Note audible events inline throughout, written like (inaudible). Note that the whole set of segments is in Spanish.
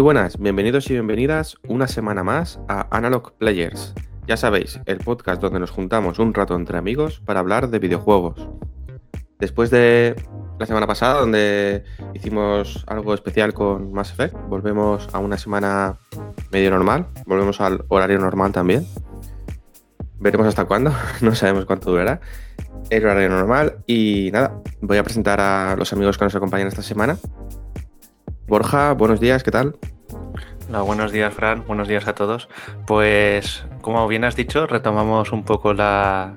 Muy buenas, bienvenidos y bienvenidas una semana más a Analog Players. Ya sabéis, el podcast donde nos juntamos un rato entre amigos para hablar de videojuegos. Después de la semana pasada, donde hicimos algo especial con Mass Effect, volvemos a una semana medio normal, volvemos al horario normal también. Veremos hasta cuándo, (laughs) no sabemos cuánto durará. El horario normal y nada, voy a presentar a los amigos que nos acompañan esta semana. Borja, buenos días, ¿qué tal? Hola, buenos días, Fran. Buenos días a todos. Pues, como bien has dicho, retomamos un poco la,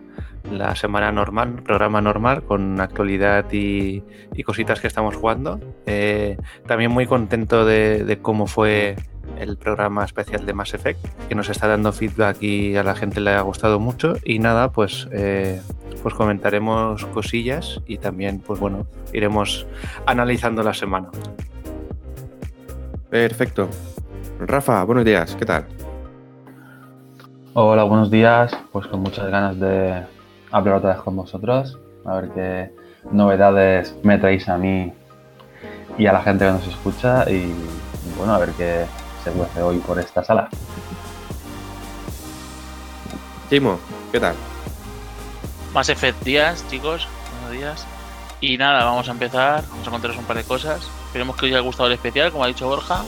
la semana normal, programa normal, con actualidad y, y cositas que estamos jugando. Eh, también muy contento de, de, cómo fue el programa especial de Mass Effect, que nos está dando feedback y a la gente le ha gustado mucho. Y nada, pues, eh, pues comentaremos cosillas y también, pues bueno, iremos analizando la semana. Perfecto. Rafa, buenos días, ¿qué tal? Hola, buenos días. Pues con muchas ganas de hablar otra vez con vosotros, a ver qué novedades me traéis a mí y a la gente que nos escucha y bueno, a ver qué se cuece hoy por esta sala. Chimo, ¿qué tal? Más Effect días, chicos, buenos días. Y nada, vamos a empezar, vamos a contaros un par de cosas. Esperemos que os haya gustado el especial, como ha dicho Borja.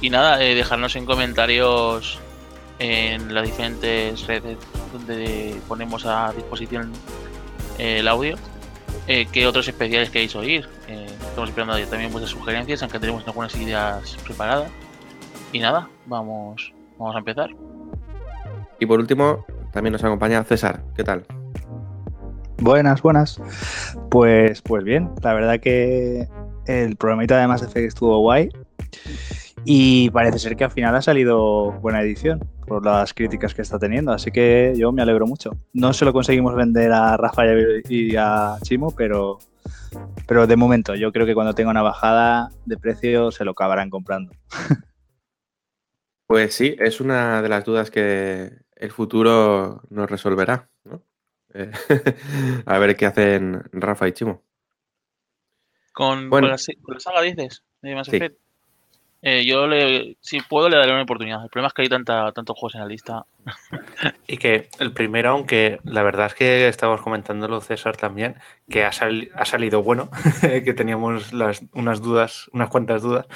Y nada, eh, dejarnos en comentarios en las diferentes redes donde ponemos a disposición eh, el audio. Eh, ¿Qué otros especiales queréis oír? Eh, estamos esperando también vuestras sugerencias, aunque tenemos algunas ideas preparadas. Y nada, vamos, vamos a empezar. Y por último, también nos acompaña César. ¿Qué tal? Buenas, buenas. Pues, pues bien, la verdad que el programita de Mass estuvo guay. Y parece ser que al final ha salido buena edición por las críticas que está teniendo, así que yo me alegro mucho. No se lo conseguimos vender a Rafael y a Chimo, pero, pero de momento yo creo que cuando tenga una bajada de precio se lo acabarán comprando. (laughs) Pues sí, es una de las dudas que el futuro nos resolverá. ¿no? Eh, (laughs) a ver qué hacen Rafa y Chimo. Con, bueno, con, la, con la, saga dices, de Mass Effect. Sí. Eh, yo, le, si puedo, le daré una oportunidad. El problema es que hay tanta, tantos juegos en la lista. y que el primero, aunque la verdad es que estamos comentándolo, César, también, que ha, sal, ha salido bueno, (laughs) que teníamos las, unas dudas, unas cuantas dudas.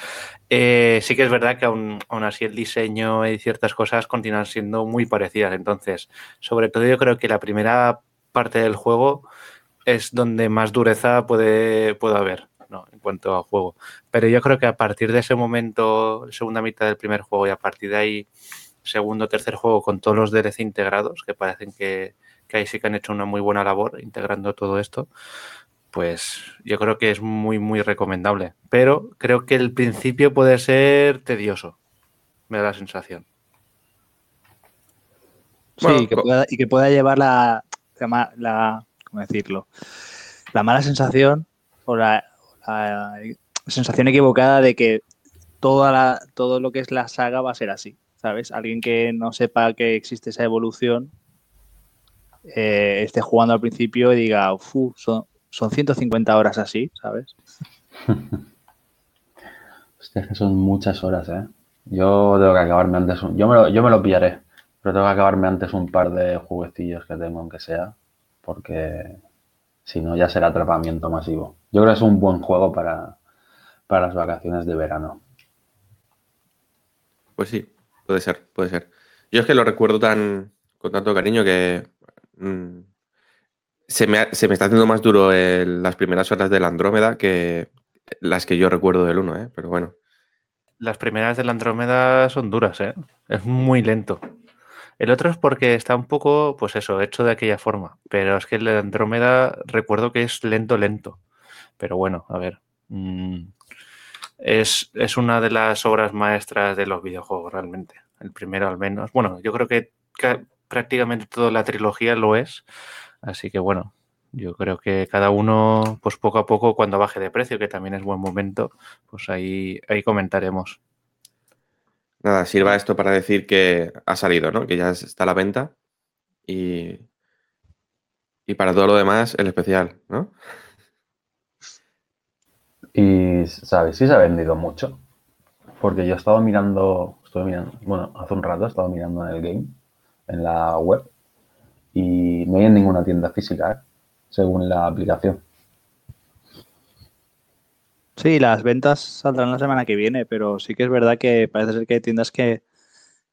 Eh, sí que es verdad que aún, aún así el diseño y ciertas cosas continúan siendo muy parecidas. Entonces, sobre todo yo creo que la primera parte del juego es donde más dureza puede, puede haber. ¿no? en cuanto a juego. Pero yo creo que a partir de ese momento, segunda mitad del primer juego y a partir de ahí, segundo, tercer juego con todos los DLC integrados, que parecen que, que ahí sí que han hecho una muy buena labor integrando todo esto, pues yo creo que es muy, muy recomendable. Pero creo que el principio puede ser tedioso, me da la sensación. Sí, bueno, que pueda, y que pueda llevar la, la, la, ¿cómo decirlo? La mala sensación o la, sensación equivocada de que toda todo lo que es la saga va a ser así, ¿sabes? Alguien que no sepa que existe esa evolución eh, esté jugando al principio y diga, Uf, son, son 150 horas así, ¿sabes? (laughs) Hostia, que son muchas horas, ¿eh? Yo tengo que acabarme antes, un, yo, me lo, yo me lo pillaré, pero tengo que acabarme antes un par de juguecillos que tengo, aunque sea, porque si no ya será atrapamiento masivo. Yo creo que es un buen juego para, para las vacaciones de verano. Pues sí, puede ser, puede ser. Yo es que lo recuerdo tan con tanto cariño que mmm, se, me, se, me, está haciendo más duro el, las primeras horas del Andrómeda que las que yo recuerdo del 1, ¿eh? pero bueno. Las primeras del Andrómeda son duras, ¿eh? es muy lento. El otro es porque está un poco, pues eso, hecho de aquella forma. Pero es que el Andrómeda recuerdo que es lento, lento. Pero bueno, a ver. mm, es, es una de las obras maestras de los videojuegos, realmente. El primero al menos. Bueno, yo creo que ca- prácticamente toda la trilogía lo es. Así que bueno, yo creo que cada uno, pues poco a poco, cuando baje de precio, que también es buen momento, pues ahí, ahí comentaremos. Nada, sirva esto para decir que ha salido, ¿no? Que ya está a la venta. Y, y para todo lo demás, el especial, ¿no? Y, ¿sabes? Sí se ha vendido mucho. Porque yo he estado mirando, estoy mirando, bueno, hace un rato he estado mirando en el game, en la web, y no hay en ninguna tienda física, ¿eh? según la aplicación. Sí, las ventas saldrán la semana que viene, pero sí que es verdad que parece ser que hay tiendas que,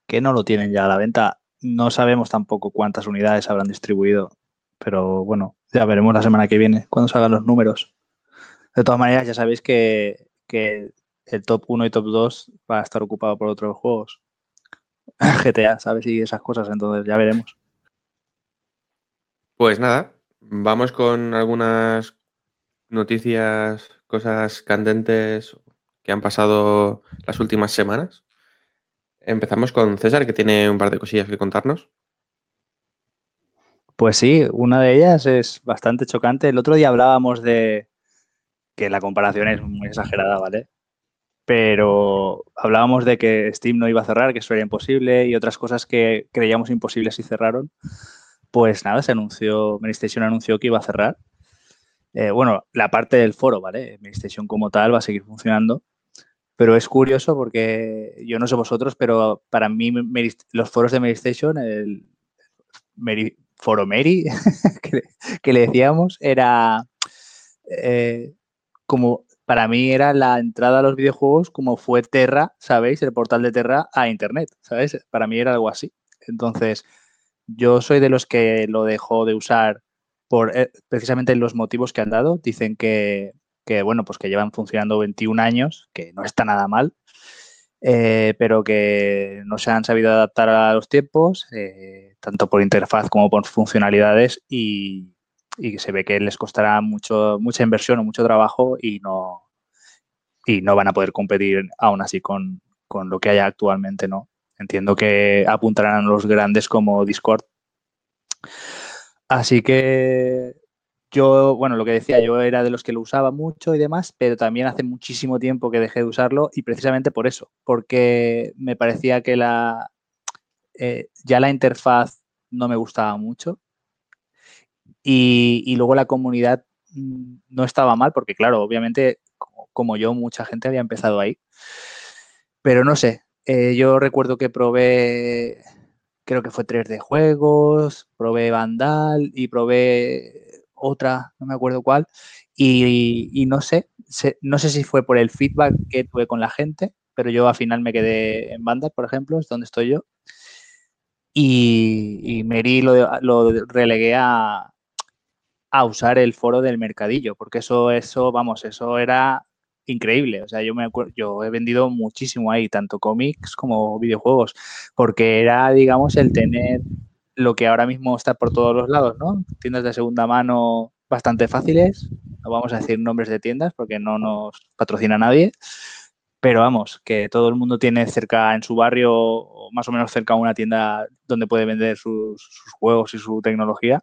que no lo tienen ya a la venta. No sabemos tampoco cuántas unidades habrán distribuido, pero bueno, ya veremos la semana que viene cuando salgan los números. De todas maneras, ya sabéis que, que el top 1 y top 2 va a estar ocupado por otros juegos. (laughs) GTA, ¿sabes? Y esas cosas, entonces ya veremos. Pues nada, vamos con algunas noticias, cosas candentes que han pasado las últimas semanas. Empezamos con César, que tiene un par de cosillas que contarnos. Pues sí, una de ellas es bastante chocante. El otro día hablábamos de que la comparación es muy exagerada, ¿vale? Pero hablábamos de que Steam no iba a cerrar, que eso era imposible y otras cosas que creíamos imposibles y cerraron. Pues nada, se anunció, PlayStation anunció que iba a cerrar. Eh, bueno, la parte del foro, ¿vale? PlayStation como tal va a seguir funcionando. Pero es curioso porque yo no sé vosotros, pero para mí los foros de PlayStation, el foro (laughs) le- que le decíamos, era eh, como para mí era la entrada a los videojuegos como fue Terra, ¿sabéis? El portal de Terra a Internet, ¿sabéis? Para mí era algo así. Entonces, yo soy de los que lo dejó de usar por eh, precisamente los motivos que han dado. Dicen que, que, bueno, pues que llevan funcionando 21 años, que no está nada mal, eh, pero que no se han sabido adaptar a los tiempos, eh, tanto por interfaz como por funcionalidades, y, y se ve que les costará mucho, mucha inversión o mucho trabajo y no, y no van a poder competir aún así con, con lo que hay actualmente, ¿no? Entiendo que apuntarán a los grandes como Discord. Así que yo, bueno, lo que decía, yo era de los que lo usaba mucho y demás, pero también hace muchísimo tiempo que dejé de usarlo y precisamente por eso, porque me parecía que la eh, ya la interfaz no me gustaba mucho y, y luego la comunidad mm, no estaba mal, porque claro, obviamente, como, yo, mucha gente había empezado ahí. Pero no sé, eh, yo recuerdo que probé, creo que fue 3D Juegos, probé Vandal y probé otra, no me acuerdo cuál, y, no sé, sé- no sé si fue por el feedback que tuve con la gente, pero yo al final me quedé en Vandal, por ejemplo, es donde estoy yo. Y, y Meri lo, lo relegué a, a usar el foro del mercadillo, porque eso, eso, vamos, eso era increíble. O sea, yo me acuerdo, yo he vendido muchísimo ahí, tanto cómics como videojuegos, porque era, digamos, el tener lo que ahora mismo está por todos los lados, ¿no? Tiendas de segunda mano bastante fáciles. No vamos a decir nombres de tiendas porque no nos patrocina nadie. Pero vamos, que todo el mundo tiene cerca en su barrio, o más o menos cerca una tienda donde puede vender sus, sus juegos y su tecnología.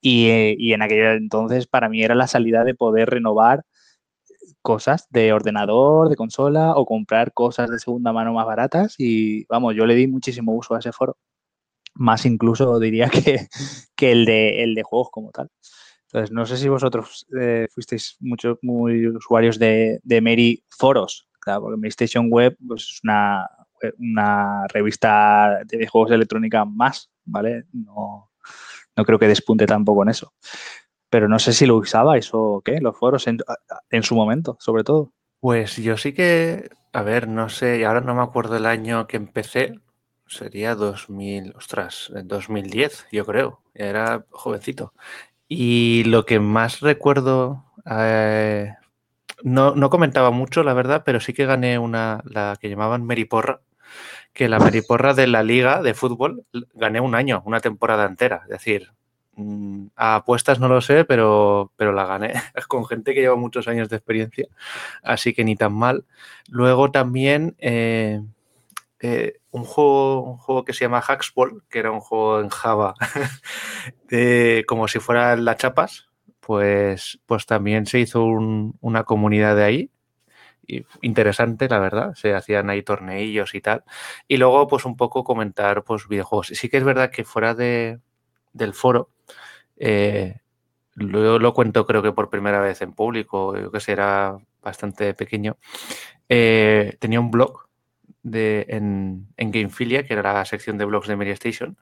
Y, y en aquel entonces para mí era la salida de poder renovar cosas de ordenador, de consola o comprar cosas de segunda mano más baratas. Y vamos, yo le di muchísimo uso a ese foro. Más incluso (laughs) diría que, que el, de, el de juegos como tal. Entonces, no sé si vosotros eh, fuisteis muchos muy usuarios de, de Meri Foros, claro, porque PlayStation Web pues, es una, una revista de juegos de electrónica más, ¿vale? No, no creo que despunte tampoco en eso. Pero no sé si lo usabais o qué, los foros en, en su momento, sobre todo. Pues yo sí que, a ver, no sé, ahora no me acuerdo el año que empecé, sería 2000, ostras, 2010, yo creo, era jovencito. Y lo que más recuerdo, eh, no, no, comentaba mucho, la verdad, pero sí que gané una, la que llamaban Meriporra, que la Meriporra de la liga de fútbol gané un año, una temporada entera. Es decir, A apuestas no lo sé, pero, pero la gané (laughs) con gente que lleva muchos años de experiencia, así que ni tan mal. Luego también eh, eh, un, juego, un juego que se llama Hacksball, que era un juego en Java, (laughs) de, como si fuera la chapas, pues, pues también se hizo un- una comunidad de ahí. Y interesante, la verdad. Se hacían ahí torneillos y tal. Y luego, pues un poco comentar pues, videojuegos. Sí que es verdad que fuera de, del foro, eh, lo, cuento creo que por primera vez en público, yo que sé, era bastante pequeño. Eh, tenía un blog en, en Gamefilia, que era la sección de blogs de Media Station,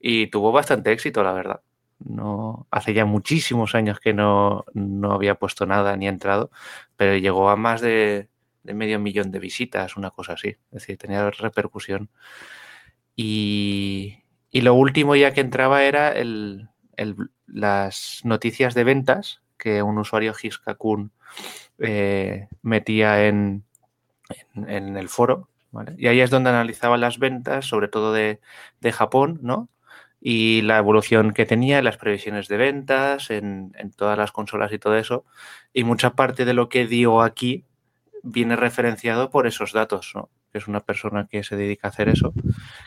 y tuvo bastante éxito, la verdad. No, hace ya muchísimos años que no, no había puesto nada ni entrado, pero llegó a más de, de medio millón de visitas, una cosa así. Es decir, tenía repercusión. Y, y lo último ya que entraba era el, las noticias de ventas que un usuario Hiskakun eh, metía en, en, el foro. Y ahí es donde analizaba las ventas, sobre todo de, de Japón, ¿no? Y la evolución que tenía, las previsiones de ventas en, en todas las consolas y todo eso. Y mucha parte de lo que dio aquí viene referenciado por esos datos, ¿no? Que es una persona que se dedica a hacer eso,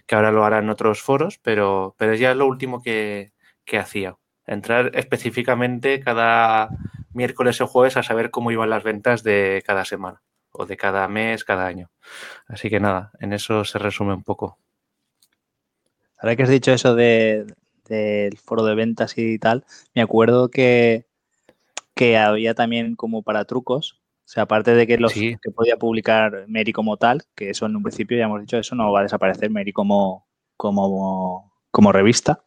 que ahora lo hará en otros foros, pero, pero ya es lo último que, que hacía. Entrar específicamente cada miércoles o jueves a saber cómo iban las ventas de cada semana o de cada mes, cada año. Así que nada, en eso se resume un poco. Ahora que has dicho eso de, del foro de ventas y tal, me acuerdo que, que había también como para trucos. O sea, aparte de que los Sí. que podía publicar Mary como tal, que eso en un principio ya hemos dicho, eso no va a desaparecer Mary como, como, como revista.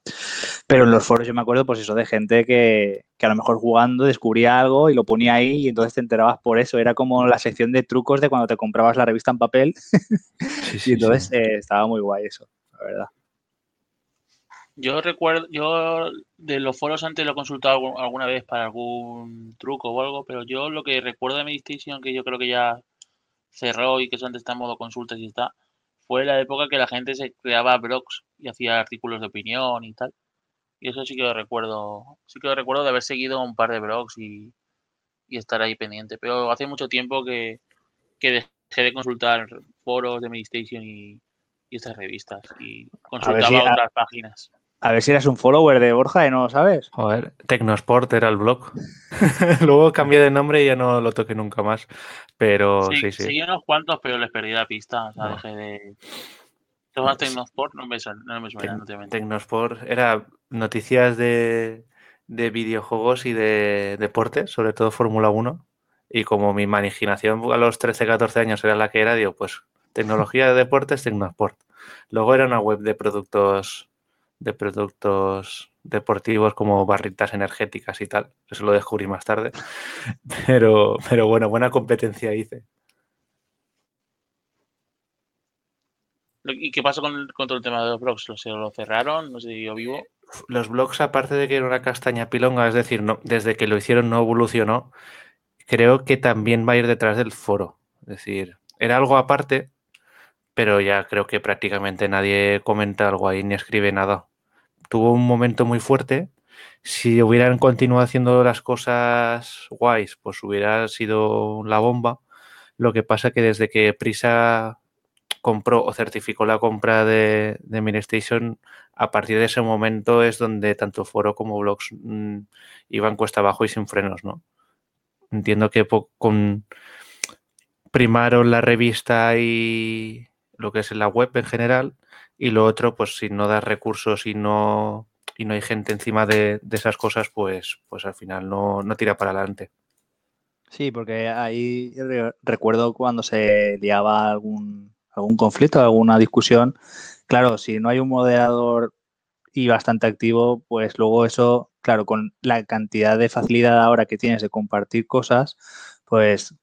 Pero en los foros yo me acuerdo, pues eso, de gente que, que a lo mejor jugando descubría algo y lo ponía ahí y entonces te enterabas por eso. Era como la sección de trucos de cuando te comprabas la revista en papel (laughs) y entonces eh, estaba muy guay eso, la verdad. Yo recuerdo, yo de los foros antes lo he consultado algu- alguna vez para algún truco o algo, pero yo lo que recuerdo de Meditation, que yo creo que ya cerró y que eso antes está en modo consultas y está, fue la época que la gente se creaba blogs y hacía artículos de opinión y tal. Y eso sí que lo recuerdo, sí que lo recuerdo de haber seguido un par de blogs y, y estar ahí pendiente. Pero hace mucho tiempo que, que dejé de consultar foros de Meditation y, y estas revistas y consultaba si a- otras páginas. A ver si eras un follower de Borja y no lo sabes. Joder, Tecnosport era el blog. (laughs) Luego cambié de nombre y ya no lo toqué nunca más. Pero Sí, sí, sí. seguí unos cuantos, pero les perdí la pista. O sea, No. dejé de. Tomas Tecnosport, no me, suena- no me suena, no te. Tecnosport era noticias de, de videojuegos y de deportes, sobre todo Fórmula 1. Y como mi imaginación a los 13, 14 años era la que era, digo, pues tecnología de deportes, Tecnosport. Luego era una web de productos de productos deportivos como barritas energéticas y tal. Eso lo descubrí más tarde. (laughs) Pero, pero bueno, buena competencia hice. ¿Y qué pasó con, con todo el tema de los blogs? ¿Lo, se lo cerraron? ¿No se siguió vivo? los blogs, aparte de que era una castaña pilonga, es decir, no, desde que lo hicieron no evolucionó, creo que también va a ir detrás del foro. Es decir, era algo aparte, pero ya creo que prácticamente nadie comenta algo ahí ni escribe nada. Tuvo un momento muy fuerte. Si hubieran continuado haciendo las cosas guays, pues hubiera sido la bomba. Lo que pasa que desde que Prisa compró o certificó la compra de, de Minestation, a partir de ese momento es donde tanto foro como blogs mm, iban cuesta abajo y sin frenos, ¿no? Entiendo que con primaron la revista y lo que es la web en general y lo otro, pues si no das recursos y no y no hay gente encima de, de esas cosas, pues, pues al final no, no tira para adelante. Sí, porque ahí re- recuerdo cuando se liaba algún, algún conflicto, alguna discusión. Claro, si no hay un moderador y bastante activo, pues luego eso, claro, con la cantidad de facilidad ahora que tienes de compartir cosas, pues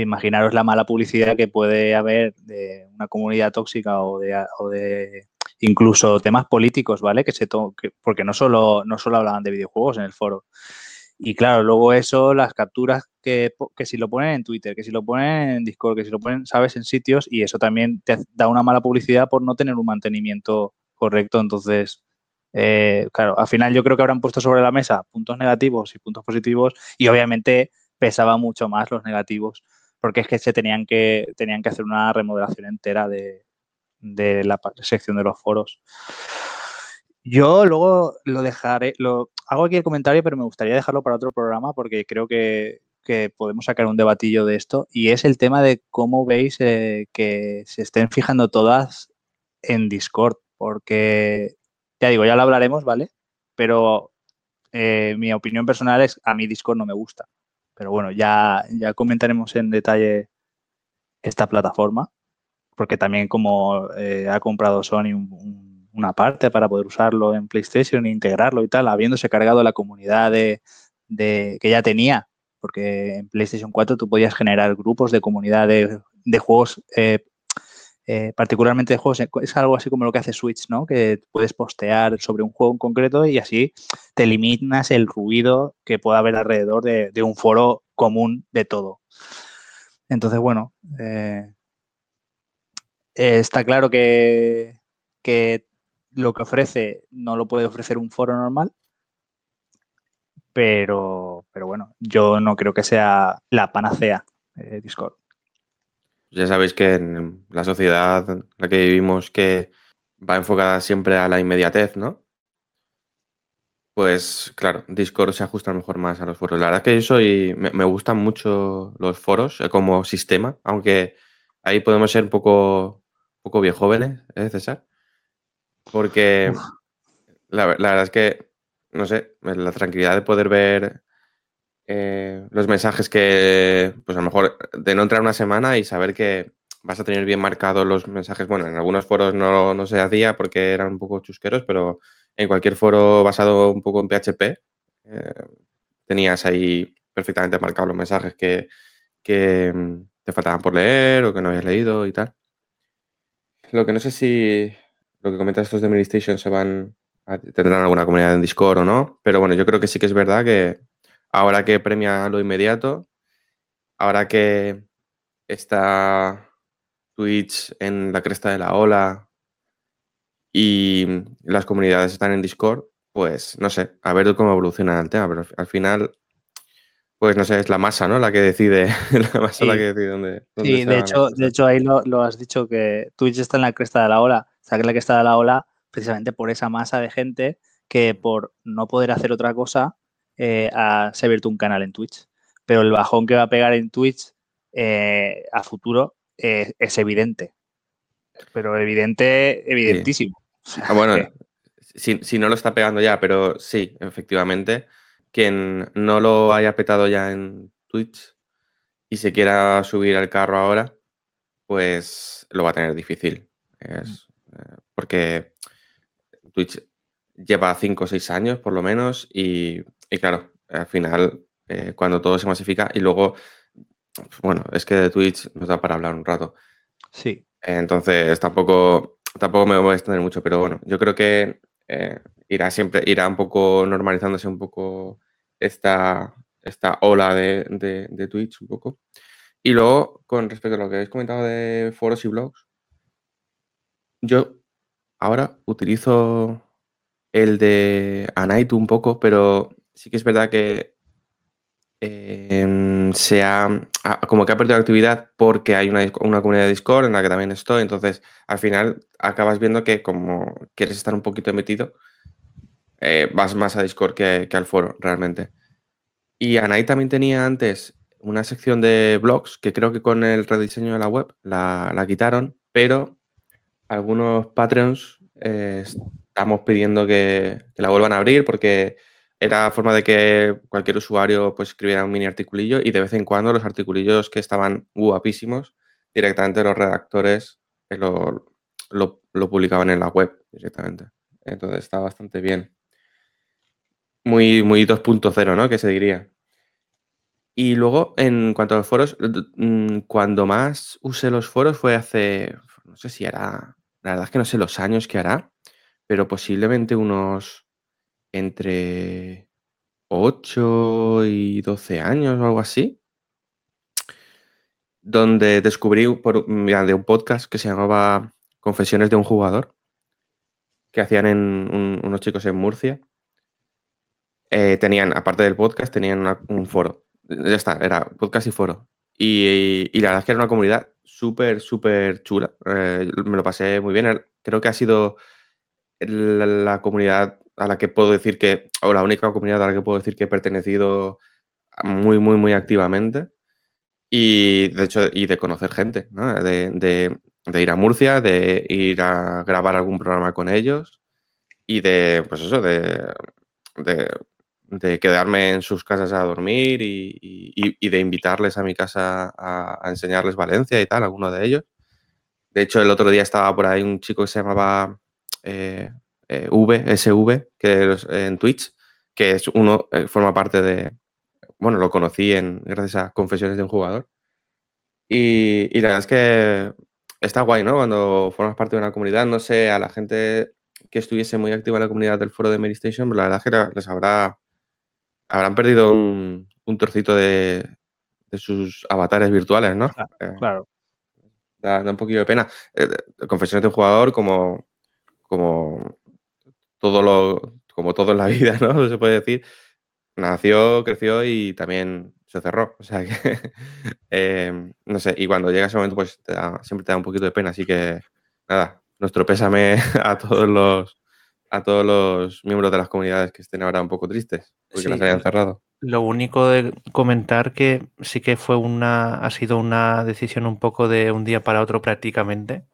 imaginaros la mala publicidad que puede haber de una comunidad tóxica o de, o de incluso temas políticos, ¿vale? Que se to- que- porque no solo, no solo hablaban de videojuegos en el foro. Y claro, luego eso, las capturas que, que si lo ponen en Twitter, que si lo ponen en Discord, que si lo ponen, sabes, en sitios, y eso también te da una mala publicidad por no tener un mantenimiento correcto. Entonces, Eh, claro, al final yo creo que habrán puesto sobre la mesa puntos negativos y puntos positivos y obviamente pesaba mucho más los negativos porque es que se tenían que, tenían que hacer una remodelación entera de, de la sección de los foros. Yo luego lo dejaré, lo hago aquí el comentario, pero me gustaría dejarlo para otro programa porque creo que, que podemos sacar un debatillo de esto y es el tema de cómo veis eh, que se estén fijando todas en Discord, porque ya digo, ya lo hablaremos, ¿vale? Pero eh, mi opinión personal es a mí Discord no me gusta. Pero bueno, ya, ya comentaremos en detalle esta plataforma, porque también como eh, ha comprado Sony un una parte para poder usarlo en PlayStation e integrarlo y tal, habiéndose cargado la comunidad de, que ya tenía, porque en PlayStation 4 tú podías generar grupos de comunidad de, juegos, eh, eh, particularmente de juegos, es algo así como lo que hace Switch, ¿no? Que puedes postear sobre un juego en concreto y así te eliminas el ruido que pueda haber alrededor de, un foro común de todo. Entonces, bueno, eh, está claro que, que lo que ofrece no lo puede ofrecer un foro normal, pero, pero bueno, yo no creo que sea la panacea Discord. Ya sabéis que en la sociedad en la que vivimos que va enfocada siempre a la inmediatez, ¿no? Pues claro, Discord se ajusta mejor más a los foros. La verdad es que yo soy, me, gustan mucho los foros eh, como sistema, aunque ahí podemos ser un poco, un poco viejóvenes, ¿eh, César? Porque la, verdad es que, no sé, la tranquilidad de poder ver eh, los mensajes que, pues a lo mejor, de no entrar una semana y saber que vas a tener bien marcados los mensajes. Bueno, en algunos foros no, se hacía porque eran un poco chusqueros, pero en cualquier foro basado un poco en PHP, eh, tenías ahí perfectamente marcados los mensajes que, que mm, te faltaban por leer o que no habías leído y tal. Lo que no sé si, lo que comentas estos de Ministration se van tendrán alguna comunidad en Discord o no, pero bueno, yo creo que sí que es verdad que ahora que premia lo inmediato, ahora que está Twitch en la cresta de la ola y las comunidades están en Discord, pues no sé, a ver cómo evoluciona el tema, pero al final, pues no sé, es la masa, ¿no? La que decide, (laughs) la masa la que decide dónde. sí, de hecho, de hecho ahí lo, lo, has dicho que Twitch está en la cresta de la ola la que está a la ola precisamente por esa masa de gente que por no poder hacer otra cosa eh, se ha abierto un canal en Twitch. Pero el bajón que va a pegar en Twitch eh, a futuro eh, es evidente. Pero evidente, evidentísimo. Ah, bueno, (laughs) si, no lo está pegando ya, pero sí, efectivamente, quien no lo haya petado ya en Twitch y se quiera subir al carro ahora, pues lo va a tener difícil. Es, porque Twitch lleva 5 o 6 años por lo menos y, claro, al final eh, cuando todo se masifica y luego, bueno, es que de Twitch nos da para hablar un rato. Sí. Entonces tampoco, tampoco me voy a extender mucho, pero bueno, yo creo que eh, irá siempre, irá un poco normalizándose un poco esta, esta ola de, de Twitch un poco. Y luego, con respecto a lo que habéis comentado de foros y blogs, yo ahora utilizo el de Anaitu un poco, pero sí que es verdad que em, se ha, como que ha perdido actividad porque hay una, comunidad de Discord en la que también estoy, entonces al final acabas viendo que como quieres estar un poquito metido, eh, vas más a Discord que, al foro realmente. Y Anai también tenía antes una sección de blogs que creo que con el rediseño de la web la, la quitaron, pero algunos Patreons eh, estamos pidiendo que, la vuelvan a abrir porque era forma de que cualquier usuario pues, escribiera un mini articulillo y de vez en cuando los articulillos que estaban guapísimos, directamente los redactores eh, lo, lo, publicaban en la web directamente. Entonces está bastante bien. Muy, muy 2.0, ¿no? Que se diría. Y luego, en cuanto a los foros, mm, cuando más usé los foros fue hace, no sé si era, la verdad es que no sé los años que hará, pero posiblemente unos entre 8 y 12 años o algo así, donde descubrí por, de un podcast que se llamaba Confesiones de un jugador, que hacían en unos chicos en Murcia. Eh, tenían, aparte del podcast, tenían un foro. Ya está, era podcast y foro. Y, la verdad es que era una comunidad súper, súper chula. Eh, me lo pasé muy bien. Creo que ha sido la, comunidad a la que puedo decir que, o la única comunidad a la que puedo decir que he pertenecido muy, muy, muy activamente. Y de hecho, y de conocer gente, de, ir a Murcia, de ir a grabar algún programa con ellos y de, pues eso, de, de, quedarme en sus casas a dormir y, de invitarles a mi casa a, enseñarles Valencia y tal, alguno de ellos. De hecho, el otro día estaba por ahí un chico que se llamaba eh, eh, VSV, que es en Twitch, que es uno, eh, forma parte de, bueno, lo conocí en, gracias a Confesiones de un Jugador. Y, y, la verdad es que está guay, ¿no? Cuando formas parte de una comunidad, no sé, a la gente que estuviese muy activa en la comunidad del foro de Mary Station, la verdad es que les habrá, habrán perdido un, un trocito de, de, sus avatares virtuales, ¿no? Claro. Eh, da, un poquito de pena. Eh, Confesiones de un Jugador, como, como todo lo, como todo en la (laughs) vida, ¿no? Se puede decir, nació, creció y también se cerró. O sea que, (laughs) eh, no sé, y cuando llega ese momento, pues siempre te da un poquito de pena. Así que, nada, nuestro pésame (laughs) a todos los a todos los miembros de las comunidades que estén ahora un poco tristes porque las hayan cerrado. Lo único de comentar que sí que fue una, ha sido una decisión un poco de un día para otro prácticamente.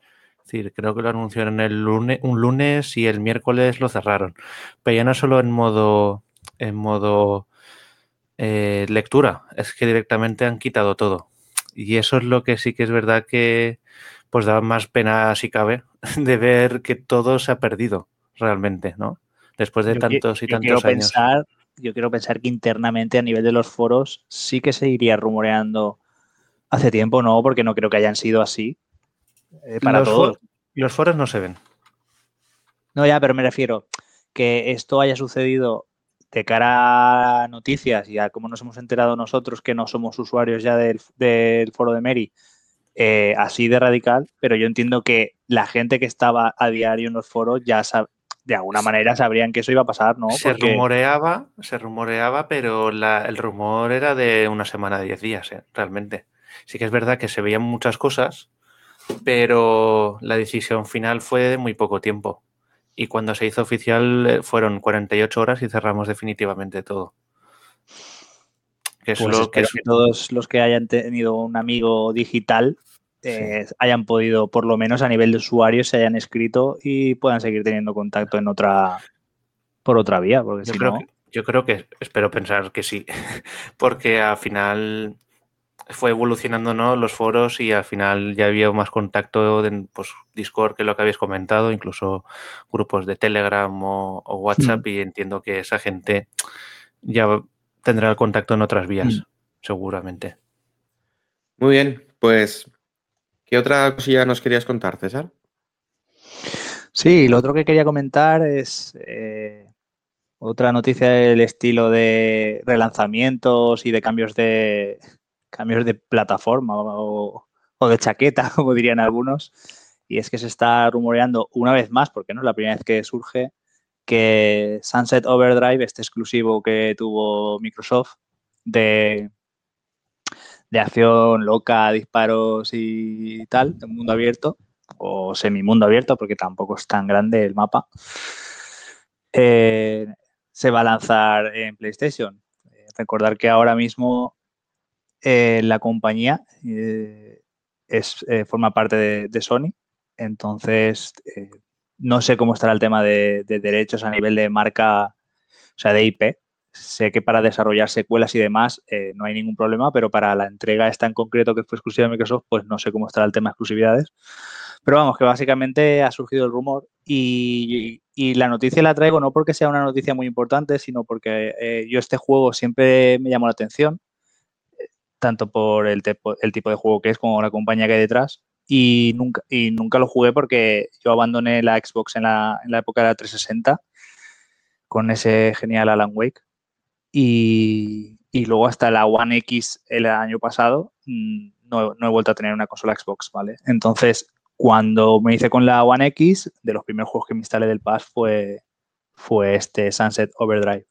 Es decir, creo que lo anunciaron el lunes, un lunes y el miércoles lo cerraron. Pero ya no solo en modo, en modo eh, lectura, es que directamente han quitado todo. Y eso es lo que sí que es verdad que pues da más pena si cabe (laughs) de ver que todo se ha perdido realmente, ¿no? Después de tantos y tantos años. yo quiero pensar que internamente a nivel de los foros sí que se iría rumoreando hace tiempo, no, porque no creo que hayan sido así eh, para los todos. los foros no se ven. No, ya, pero me refiero que esto haya sucedido de cara a noticias y a cómo nos hemos enterado nosotros que no somos usuarios ya del, foro de Mary, eh, así de radical, pero yo entiendo que la gente que estaba a diario en los foros ya de alguna manera sabrían que eso iba a pasar, ¿no? Se rumoreaba, se rumoreaba, pero el rumor era de una semana, de 10 días, ¿eh? realmente. Sí que es verdad que se veían muchas cosas, pero la decisión final fue de muy poco tiempo y cuando se hizo oficial eh, fueron 48 horas y cerramos definitivamente todo. Que es pues lo que, todos los que hayan tenido un amigo digital eh, hayan podido, por lo menos a nivel de usuario, se hayan escrito y puedan seguir teniendo contacto en otra por otra vía. Porque yo, creo que, yo creo que espero pensar que sí, (laughs) porque al final fue evolucionando ¿no? los foros y al final ya había más contacto en pues, Discord que lo que habéis comentado, incluso grupos de Telegram o, WhatsApp y entiendo que esa gente ya tendrá el contacto en otras vías, seguramente. Muy bien, pues ¿qué otra cosilla nos querías contar, César? Sí, lo otro que quería comentar es eh, otra noticia del estilo de relanzamientos y de cambios de, cambios de plataforma o, de chaqueta, (laughs) como dirían algunos. Y es que se está rumoreando una vez más, porque no es la primera vez que surge, que Sunset Overdrive, este exclusivo que tuvo Microsoft de, de acción loca, disparos y tal, de mundo abierto, o semi-mundo abierto, porque tampoco es tan grande el mapa, eh, se va a lanzar en PlayStation. Eh, recordar que ahora mismo eh, la compañía eh, es, eh, forma parte de, Sony, entonces no sé cómo estará el tema de, derechos a nivel de marca, o sea, de IP. Sé que para desarrollar secuelas y demás no hay ningún problema, pero para la entrega esta en concreto que fue exclusiva de Microsoft, pues no sé cómo estará el tema de exclusividades. Pero vamos, que básicamente ha surgido el rumor y, la noticia la traigo no porque sea una noticia muy importante, sino porque yo este juego siempre me llamó la atención tanto por el, el, tipo de juego que es como la compañía que hay detrás. Y nunca, y nunca lo jugué porque yo abandoné la Xbox en la, en la época de la 360 con ese genial Alan Wake. Y, y, luego hasta la One X el año pasado mm, no, no, he vuelto a tener una consola Xbox, ¿vale? Entonces, cuando me hice con la One X, de los primeros juegos que me instalé del Pass fue, fue este Sunset Overdrive.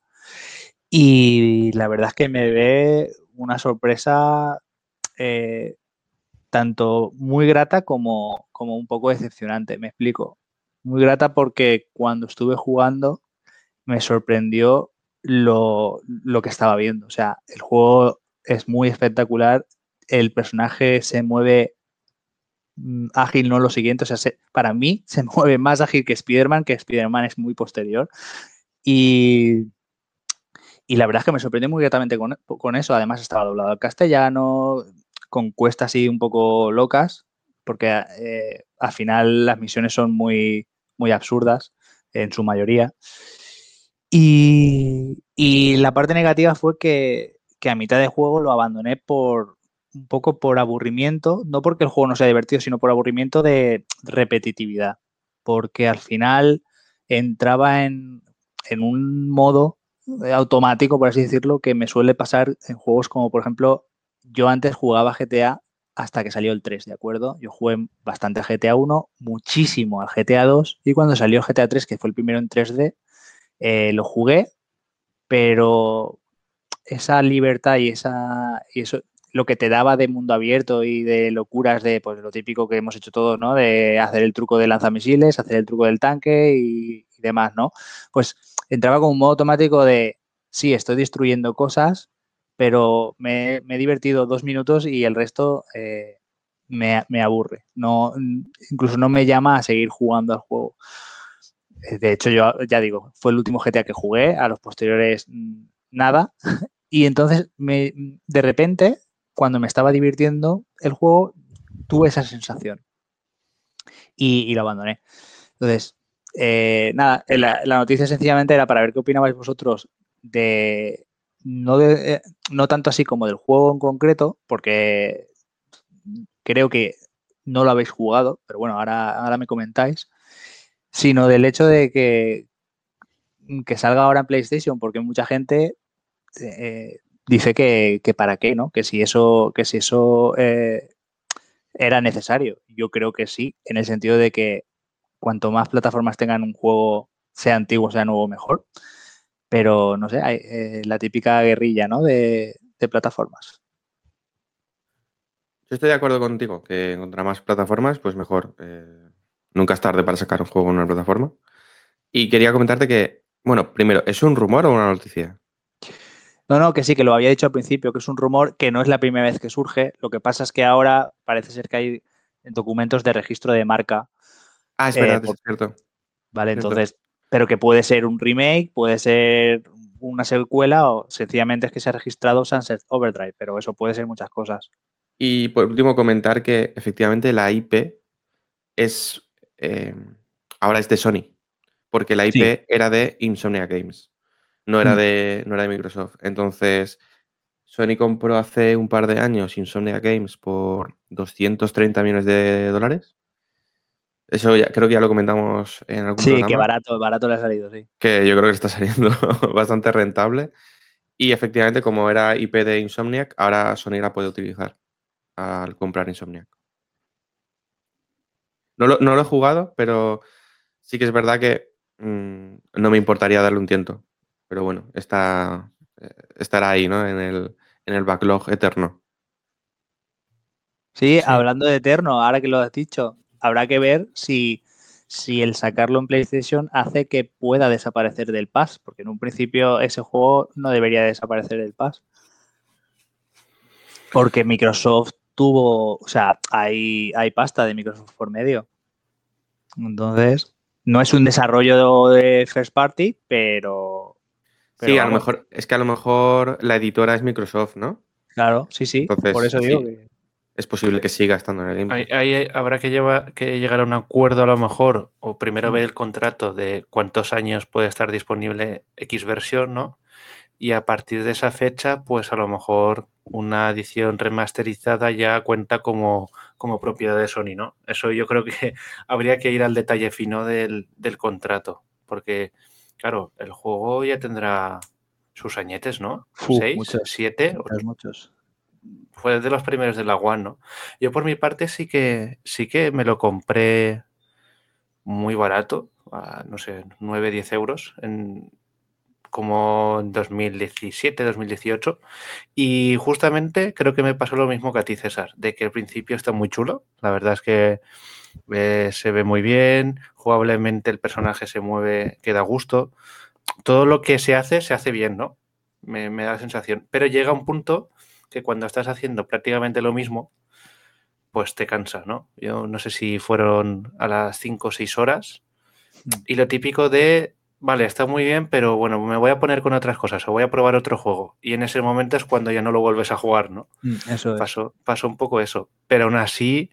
Y la verdad es que me ve una sorpresa eh, tanto muy grata como, como un poco decepcionante. Me explico. Muy grata porque cuando estuve jugando me sorprendió lo, lo, que estaba viendo. O sea, el juego es muy espectacular, el personaje se mueve mm, ágil, no lo siguiente. O sea, se, para mí se (laughs) mueve más ágil que Spider-Man, que Spider-Man es muy posterior. Y, y, la verdad es que me sorprendió muy gratamente con, eso. Además, estaba doblado al castellano, con cuestas así un poco locas, porque eh, al final las misiones son muy, muy absurdas en su mayoría. Y, y la parte negativa fue que, que, a mitad de juego lo abandoné por un poco por aburrimiento, no porque el juego no sea divertido, sino por aburrimiento de repetitividad, porque al final entraba en, en un modo automático, por así decirlo, que me suele pasar en juegos como, por ejemplo, yo antes jugaba GTA hasta que salió el 3, ¿de acuerdo? Yo jugué bastante GTA 1, muchísimo al GTA 2 y cuando salió GTA 3, que fue el primero en 3D, eh, lo jugué, pero esa libertad y, esa, y eso, lo que te daba de mundo abierto y de locuras de pues lo típico que hemos hecho todos, ¿no? De hacer el truco de lanzamisiles, hacer el truco del tanque y demás, ¿no? Pues entraba con un modo automático de sí, estoy destruyendo cosas, pero me, he divertido dos minutos y el resto eh, me, me, aburre. No, incluso no me llama a seguir jugando al juego. Eh, de hecho, yo ya digo, fue el último GTA que jugué, a los posteriores mm, nada. (laughs) Y entonces, me, de repente, cuando me estaba divirtiendo el juego, tuve esa sensación. Y, y lo abandoné. Entonces, eh, nada, la, la, noticia sencillamente era para ver qué opinabais vosotros de, no, de, eh, no tanto así como del juego en concreto, porque creo que no lo habéis jugado, pero bueno, ahora, ahora me comentáis, sino del hecho de que, que salga ahora en PlayStation, porque mucha gente eh, dice que, que, para qué, ¿no? Que si eso, que si eso eh, era necesario. Yo creo que sí, en el sentido de que cuanto más plataformas tengan un juego, sea antiguo, sea nuevo, mejor pero no sé, hay, eh, la típica guerrilla ¿no? de, de, plataformas. Yo estoy de acuerdo contigo, que contra más plataformas, pues mejor. Eh, nunca es tarde para sacar un juego en una plataforma. Y quería comentarte que, bueno, primero, ¿es un rumor o una noticia? No, no, que sí, que lo había dicho al principio, que es un rumor que no es la primera vez que surge. Lo que pasa es que ahora parece ser que hay documentos de registro de marca. Ah, es verdad, eh, por... es cierto. Vale, cierto. entonces pero que puede ser un remake, puede ser una secuela o sencillamente es que se ha registrado Sunset Overdrive, pero eso puede ser muchas cosas. Y por último comentar que efectivamente la IP es eh, ahora es de Sony, porque la IP sí. era de Insomnia Games, no era, mm. de, no era de Microsoft. Entonces, Sony compró hace un par de años Insomnia Games por 230 millones de dólares eso ya, creo que ya lo comentamos en algún Sí, programa, que barato, barato le ha salido, sí. Que yo creo que está (laughs) saliendo bastante rentable. Y efectivamente, como era IP de Insomniac, ahora Sony la puede utilizar al comprar Insomniac. No lo, no lo he jugado, pero sí que es verdad que mmm, no me importaría darle un tiento. Pero bueno, está, eh, estará ahí, ¿no? En el, en el backlog eterno. Sí, sí, hablando de eterno, ahora que lo has dicho, habrá que ver si, si el sacarlo en PlayStation hace que pueda desaparecer del Pass, porque en un principio ese juego no debería desaparecer del Pass. Porque Microsoft tuvo, o sea, hay, hay pasta de Microsoft por medio. Entonces, no es un desarrollo de first party, pero. pero sí, a lo mejor, es que a lo mejor la editora es Microsoft, ¿no? Claro, sí, sí. Entonces, por eso digo sí. que es posible que siga estando en el Game Ahí, ahí habrá que, lleva, que, llegar a un acuerdo a lo mejor, o primero ver el contrato de cuántos años puede estar disponible X versión, ¿no? Y a partir de esa fecha, pues a lo mejor una edición remasterizada ya cuenta como, como propiedad de Sony, ¿no? Eso yo creo que (laughs) habría que ir al detalle fino del, del contrato, porque, claro, el juego ya tendrá sus añetes, ¿no? Uf, ¿Seis? muchos, ¿Siete? Muchos. Fue de los primeros de la ¿no? Yo por mi parte sí que sí que me lo compré muy barato, a, no sé, 9, 10 euros, en, como en 2017, 2018. Y justamente creo que me pasó lo mismo que a ti, César, de que al principio está muy chulo. La verdad es que eh, se ve muy bien, jugablemente el personaje se mueve, queda a gusto. Todo lo que se hace, se hace bien, ¿no? Me, me da la sensación. Pero llega un punto que cuando estás haciendo prácticamente lo mismo, pues te cansa, ¿no? Yo no sé si fueron a las 5 o 6 horas. Y lo típico de, vale, está muy bien, pero bueno, me voy a poner con otras cosas o voy a probar otro juego. Y en ese momento es cuando ya no lo vuelves a jugar, ¿no? Mm, Eso es. Pasó, pasó un poco eso. Pero aún así,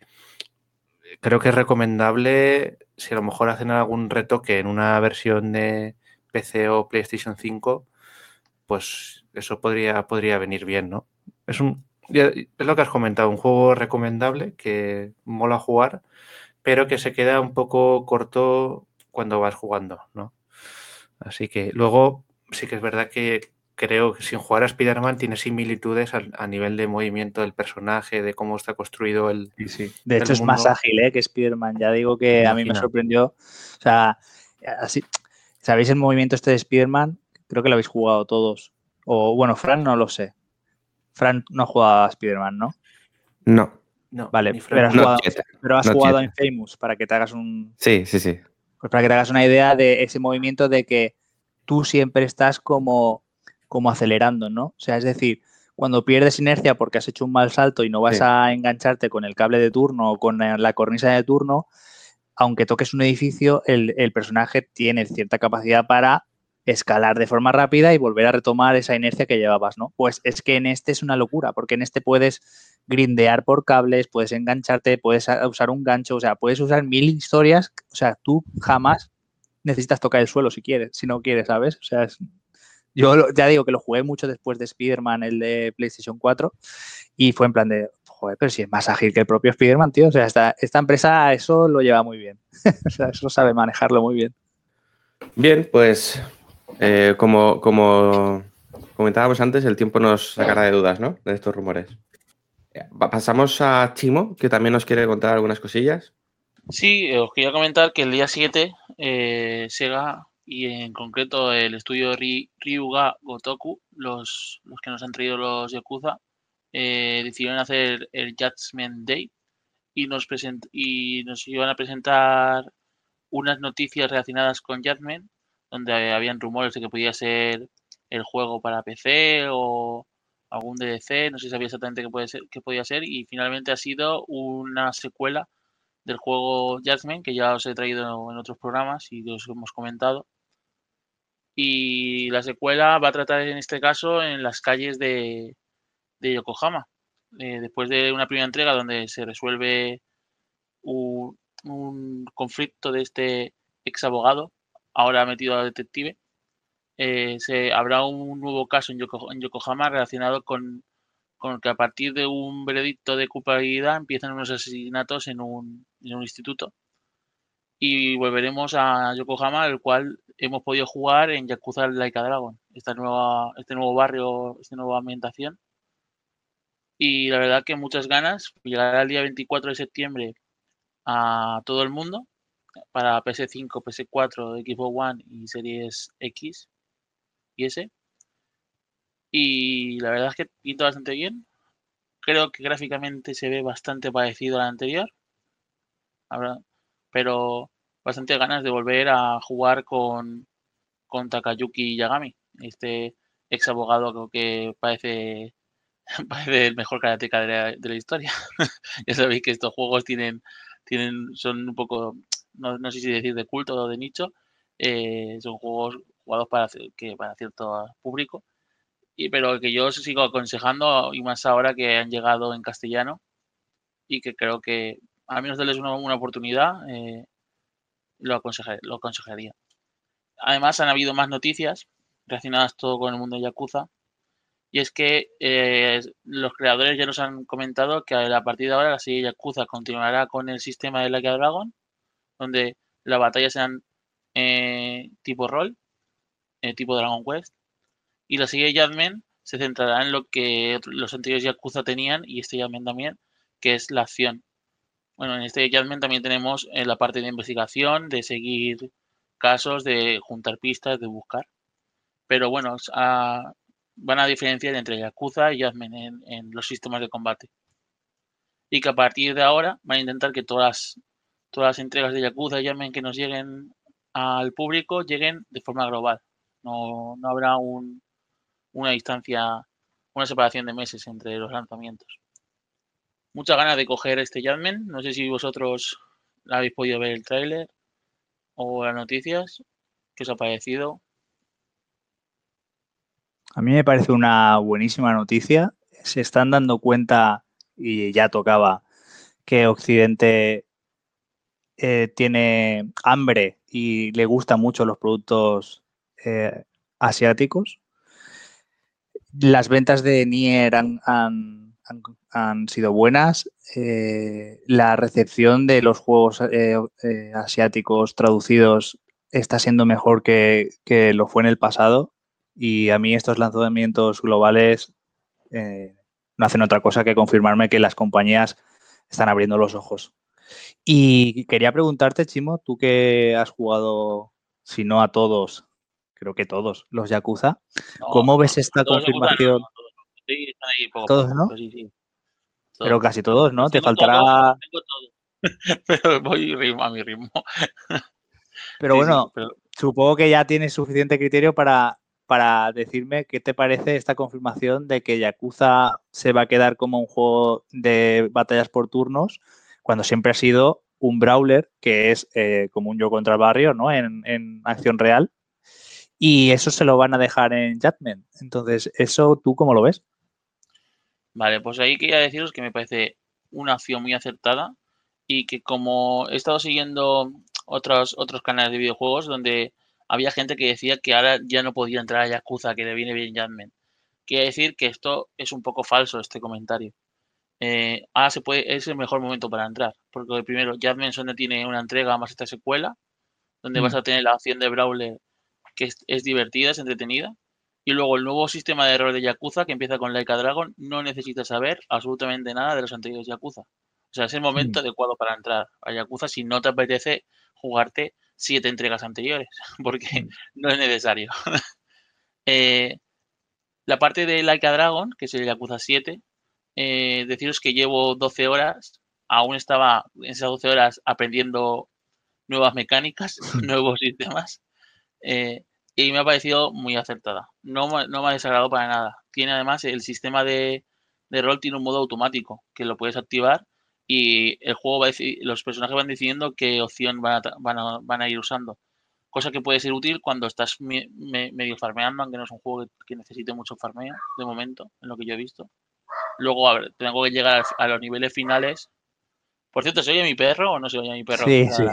creo que es recomendable si a lo mejor hacen algún retoque en una versión de PC o PlayStation 5, pues eso podría, podría venir bien, ¿no? Es un. Es lo que has comentado, un juego recomendable que mola jugar, pero que se queda un poco corto cuando vas jugando, ¿no? Así que luego sí que es verdad que creo que sin jugar a Spider-Man tiene similitudes al- a, nivel de movimiento del personaje, de cómo está construido el. Sí, sí. De hecho, es más ágil ¿eh? que Spider-Man. Ya digo que a mí me sorprendió. O sea, así. ¿Sabéis el movimiento este de Spider-Man? Creo que lo habéis jugado todos. O bueno, Fran no lo sé. Fran no ha jugado a Spider-Man, ¿no? No, No, Vale, pero has no jugado, pero has jugado en Famous para que te hagas un. Sí, sí, sí. Pues para que te hagas una idea de ese movimiento de que tú siempre estás como, como acelerando, ¿no? O sea, es decir, cuando pierdes inercia porque has hecho un mal salto y no vas Sí. a engancharte con el cable de turno o con eh, la cornisa de turno, aunque toques un edificio, el, el personaje tiene cierta capacidad para escalar de forma rápida y volver a retomar esa inercia que llevabas, ¿no? Pues es que en este es una locura, porque en este puedes grindear por cables, puedes engancharte, puedes usar un gancho, o sea, puedes usar mil historias, o sea, tú jamás necesitas tocar el suelo si quieres, si no quieres, ¿sabes? O sea, yo ya digo que lo jugué mucho después de Spider-Man, el de PlayStation 4, y fue en plan de, joder, pero si es más ágil que el propio Spider-Man, tío, o sea, esta, esta empresa eso lo lleva muy bien, (laughs) o sea, eso sabe manejarlo muy bien. Bien, pues eh, como, comentábamos antes, el tiempo nos sacará de dudas, ¿no? De estos rumores. Eh, Pasamos a Chimo, que también nos quiere contar algunas cosillas. Sí, eh, os quería comentar que el día 7 eh, Sega y en concreto el estudio Ry- Ryuga Gotoku, los, que nos han traído los Yakuza, decidieron hacer el Judgment Day y nos, present- y nos iban a presentar unas noticias relacionadas con Judgment, donde habían rumores de que podía ser el juego para PC o algún DLC, no se sabía exactamente qué, puede ser, podía ser, y finalmente ha sido una secuela del juego Judgment, que ya os he traído en otros programas y os hemos comentado. Y la secuela va a tratar en este caso en las calles de, de Yokohama. Eh, después de una primera entrega donde se resuelve un, un conflicto de este ex abogado, ahora metido a detective, eh, se, habrá un nuevo caso en Yokohama relacionado con, con que a partir de un veredicto de culpabilidad empiezan unos asesinatos en un, en un instituto. Y volveremos a Yokohama, el cual hemos podido jugar en Yakuza Laika Dragon, esta nueva, este nuevo barrio, esta nueva ambientación. Y la verdad que muchas ganas. Llegará el día 24 de septiembre a todo el mundo para PS5, PS4, Xbox One y Series X y S. Y la verdad es que pinta bastante bien. Creo que gráficamente se ve bastante parecido al anterior. Pero bastante ganas de volver a jugar con, con Takayuki Yagami, este ex abogado que parece, (laughs) parece el mejor la, de la historia. (laughs) ya sabéis que estos juegos tienen, tienen, son un poco, no, no sé si decir de culto o de nicho, eh, son juegos jugados para, que, para cierto público, y, pero que yo sigo aconsejando, y más ahora que han llegado en castellano, y que creo que al menos darles una, una oportunidad, eh, lo, aconsejar- lo aconsejaría. Además, han habido más noticias relacionadas todo con el mundo de Yakuza. Y es que eh, los creadores ya nos han comentado que a partir de ahora la serie Yakuza continuará con el sistema de Like a Dragon, donde las batallas sean eh, tipo rol, eh, tipo Dragon Quest. Y la serie Judgment se centrará en lo que los anteriores Yakuza tenían y este Judgment también, que es la acción. Bueno, en este Judgment también tenemos eh, la parte de investigación, de seguir casos, de juntar pistas, de buscar. Pero bueno, van a diferenciar entre Yakuza y Judgment en, los sistemas de combate. Y que a partir de ahora van a intentar que todas, todas las entregas de Yakuza y Judgment que nos lleguen al público lleguen de forma global. No, no habrá un, una distancia, una separación de meses entre los lanzamientos. Muchas ganas de coger este Jadman. No sé si vosotros habéis podido ver el tráiler o las noticias. ¿Qué os ha parecido? A mí me parece una buenísima noticia. Se están dando cuenta, y ya tocaba, que Occidente eh, tiene hambre y le gustan mucho los productos eh, asiáticos. Las ventas de Nier han, han, sido buenas. Eh, la recepción de los juegos asiáticos traducidos está siendo mejor que, que, lo fue en el pasado. Y a mí estos lanzamientos globales no hacen otra cosa que confirmarme que las compañías están abriendo los ojos. Y quería preguntarte, Chimo, tú que has jugado, si no a todos, creo que todos, los Yakuza, ¿cómo ves esta confirmación? todos, ¿no? Pero casi todos, ¿no? Te faltará... (laughs) pero voy a mi ritmo. (laughs) pero bueno, supongo que ya tienes suficiente criterio para, para decirme qué te parece esta confirmación de que Yakuza se va a quedar como un juego de batallas por turnos cuando siempre ha sido un brawler que es eh, como un yo contra el barrio, ¿no? En, acción real. Y eso se lo van a dejar en Judgment. Entonces, ¿eso tú cómo lo ves? Vale, pues ahí quería deciros que me parece una acción muy acertada y que como he estado siguiendo otros, otros canales de videojuegos donde había gente que decía que ahora ya no podía entrar a Yakuza, que le viene bien Judgment. Quiere decir que esto es un poco falso, este comentario eh, ahora se puede, es el mejor momento para entrar. Porque primero, Jadman donde tiene una entrega más esta secuela, donde vas mm. a tener la opción de Brawler que es, divertida, es entretenida. Y luego el nuevo sistema de error de Yakuza, que empieza con Laika Dragon, no necesitas saber absolutamente nada de los anteriores Yakuza. O sea, es el momento mm. adecuado para entrar a Yakuza si no te apetece jugarte siete entregas anteriores, (laughs) porque mm. no es necesario. (laughs) eh, la parte de Laika Dragon, que es el Yakuza 7, eh, deciros que llevo 12 horas, aún estaba en esas 12 horas aprendiendo nuevas mecánicas, (laughs) nuevos sistemas, eh, y me ha parecido muy acertada. No, no me ha desagradado para nada. Tiene además el sistema de, rol, tiene un modo automático que lo puedes activar y el juego va a decir, los personajes van decidiendo qué opción van a, van a, van a ir usando. Cosa que puede ser útil cuando estás medio farmeando, aunque no es un juego que necesite mucho farmeo de momento, en lo que yo he visto. Luego a ver, tengo que llegar a los niveles finales. Por cierto, ¿se oye mi perro o no se oye mi perro? Sí, sí.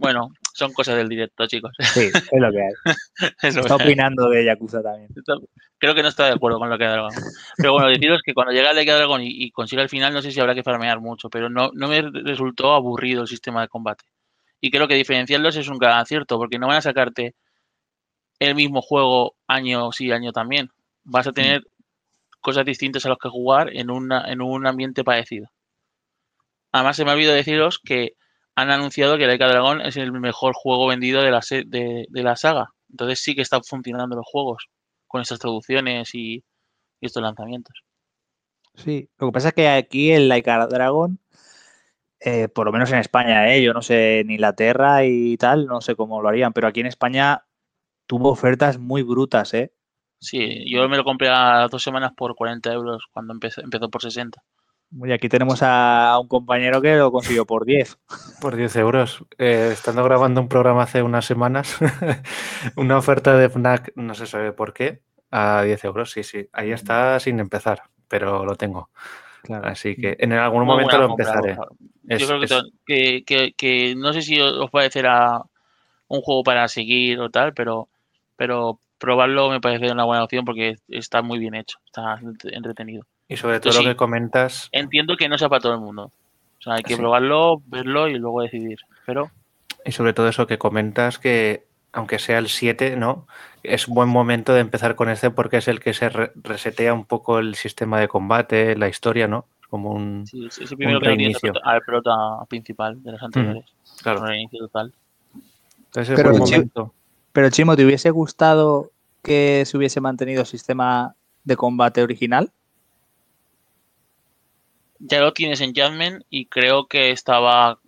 Bueno, son cosas del directo, chicos. Sí, es lo que hay. (laughs) está opinando de Yakuza también. Creo que no está de acuerdo con lo que ha Dragon. Pero bueno, deciros que cuando llega el de Dragon y, y, consiga el final, no sé si habrá que farmear mucho, pero no, no me resultó aburrido el sistema de combate. Y creo que diferenciarlos es un gran acierto, porque no van a sacarte el mismo juego año sí, año también. Vas a tener cosas distintas a los que jugar en, en un ambiente parecido. Además, se me ha olvidado deciros que han anunciado que Laika Dragon es el mejor juego vendido de la, de, la saga. Entonces sí que están funcionando los juegos con estas traducciones y, estos lanzamientos. Sí, lo que pasa es que aquí el Laika Dragon, eh, por lo menos en España, eh, yo no sé, en Inglaterra y tal, no sé cómo lo harían, pero aquí en España tuvo ofertas muy brutas, ¿eh? Sí, yo me lo compré a dos semanas por 40 euros cuando empezó, empezó por 60. Y aquí tenemos a un compañero que lo consiguió por 10. (laughs) Por 10 euros. Eh, estando grabando un programa hace unas semanas, (laughs) una oferta de FNAC, no se sabe por qué, a 10 euros. Sí, sí. Ahí está sin empezar, pero lo tengo. Así que en algún momento lo empezaré. Yo creo que, que, que, no sé si os parecerá un juego para seguir o tal, pero, pero probarlo me parece una buena opción porque está muy bien hecho, está entretenido. Y sobre todo lo que comentas. Entiendo que no sea para todo el mundo. O sea, hay que probarlo, verlo y luego decidir. Pero. Y sobre todo eso que comentas que aunque sea el 7, ¿no? Es un buen momento de empezar con este porque es el que se resetea un poco el sistema de combate, la historia, ¿no? Como un. Sí, es el primero que al prota principal de los anteriores. claro. Un inicio total. Entonces pero, momento. Pero Chimo, ¿te hubiese gustado que se hubiese mantenido el sistema de combate original? Ya lo tienes en Judgment y creo que estaba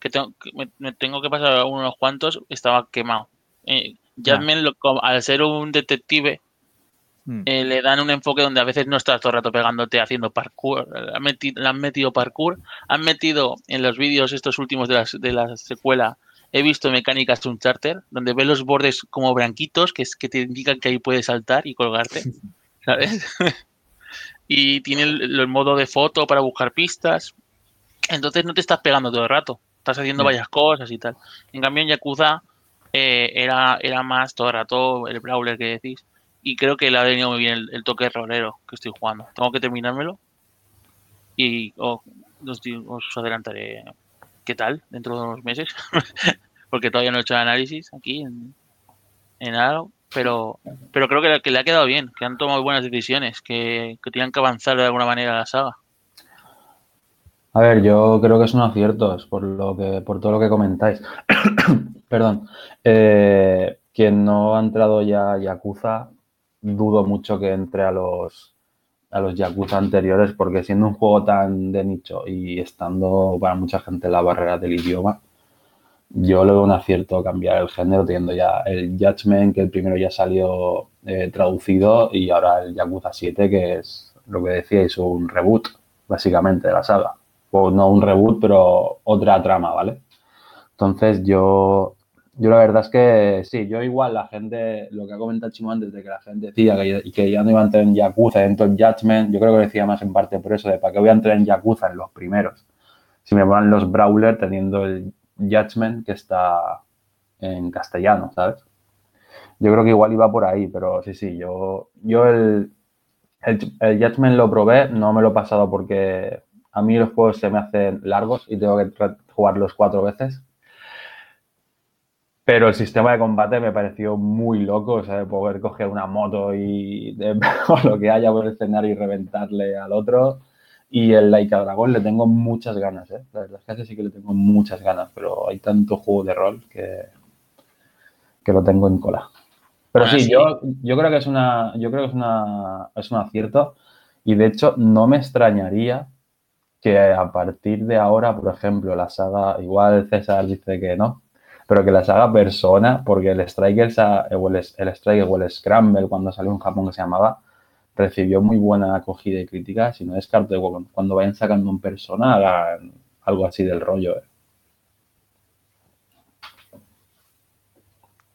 que, tengo, me, tengo que pasar unos cuantos, estaba quemado. Eh, al ser un detective, hmm. eh, le dan un enfoque donde a veces no estás todo el rato pegándote haciendo parkour. Le han metido, parkour. Han metido en los vídeos estos últimos de, las, de la secuela, he visto mecánicas un charter, donde ves los bordes como branquitos, que, es, que te indican que ahí puedes saltar y colgarte. (laughs) ¿Sabes? (laughs) y tiene el, modo de foto para buscar pistas. Entonces no te estás pegando todo el rato estás haciendo varias cosas y tal. En cambio, en Yakuza eh, era, era más todo el rato el brawler que decís. Y creo que le ha venido muy bien el, toque rolero que estoy jugando. Tengo que terminármelo. Y os, adelantaré qué tal dentro de unos meses. (laughs) Porque todavía no he hecho el análisis aquí en, en algo. Pero, pero creo que, que, le ha quedado bien, que han tomado buenas decisiones, que, que tienen que avanzar de alguna manera la saga. A ver, yo creo que son aciertos por lo que, por todo lo que comentáis. (coughs) Perdón. Eh, quien no ha entrado ya a Yakuza, dudo mucho que entre a los a los Yakuza anteriores, porque siendo un juego tan de nicho y estando para mucha gente la barrera del idioma, yo le veo un acierto cambiar el género, teniendo ya el Judgment, que el primero ya salió eh, traducido, y ahora el Yakuza 7, que es lo que decíais, un reboot, básicamente, de la saga o no un reboot, pero otra trama, ¿vale? Entonces yo, yo la verdad es que sí, yo igual la gente, lo que ha comentado Chimo antes de que la gente decía que, que ya no iba a entrar en Yakuza dentro en Judgment, yo creo que decía más en parte por eso, de para qué voy a entrar en Yakuza en los primeros. Si me ponen los Brawler teniendo el Judgment que está en castellano, ¿sabes? Yo creo que igual iba por ahí, pero sí, sí, yo, yo el, el, el Judgment lo probé, no me lo he pasado porque a mí los juegos se me hacen largos y tengo que jugarlos cuatro veces. Pero el sistema de combate me pareció muy loco, o sea, de poder coger una moto y de, (laughs) o lo que haya por el escenario y reventarle al otro. Y el Laika Dragon le tengo muchas ganas, ¿eh? La verdad es que sí que le tengo muchas ganas, pero hay tanto juego de rol que, que lo tengo en cola. Pero sí, Yo, yo creo que es una, yo creo que es una, es un acierto. Y de hecho, no me extrañaría que a partir de ahora, por ejemplo, la saga, igual César dice que no, pero que la saga Persona, porque el Striker, o el, el o el Scramble, cuando salió en Japón que se llamaba, recibió muy buena acogida y crítica. Si no descarto que cuando vayan sacando un Persona hagan algo así del rollo. ¿eh?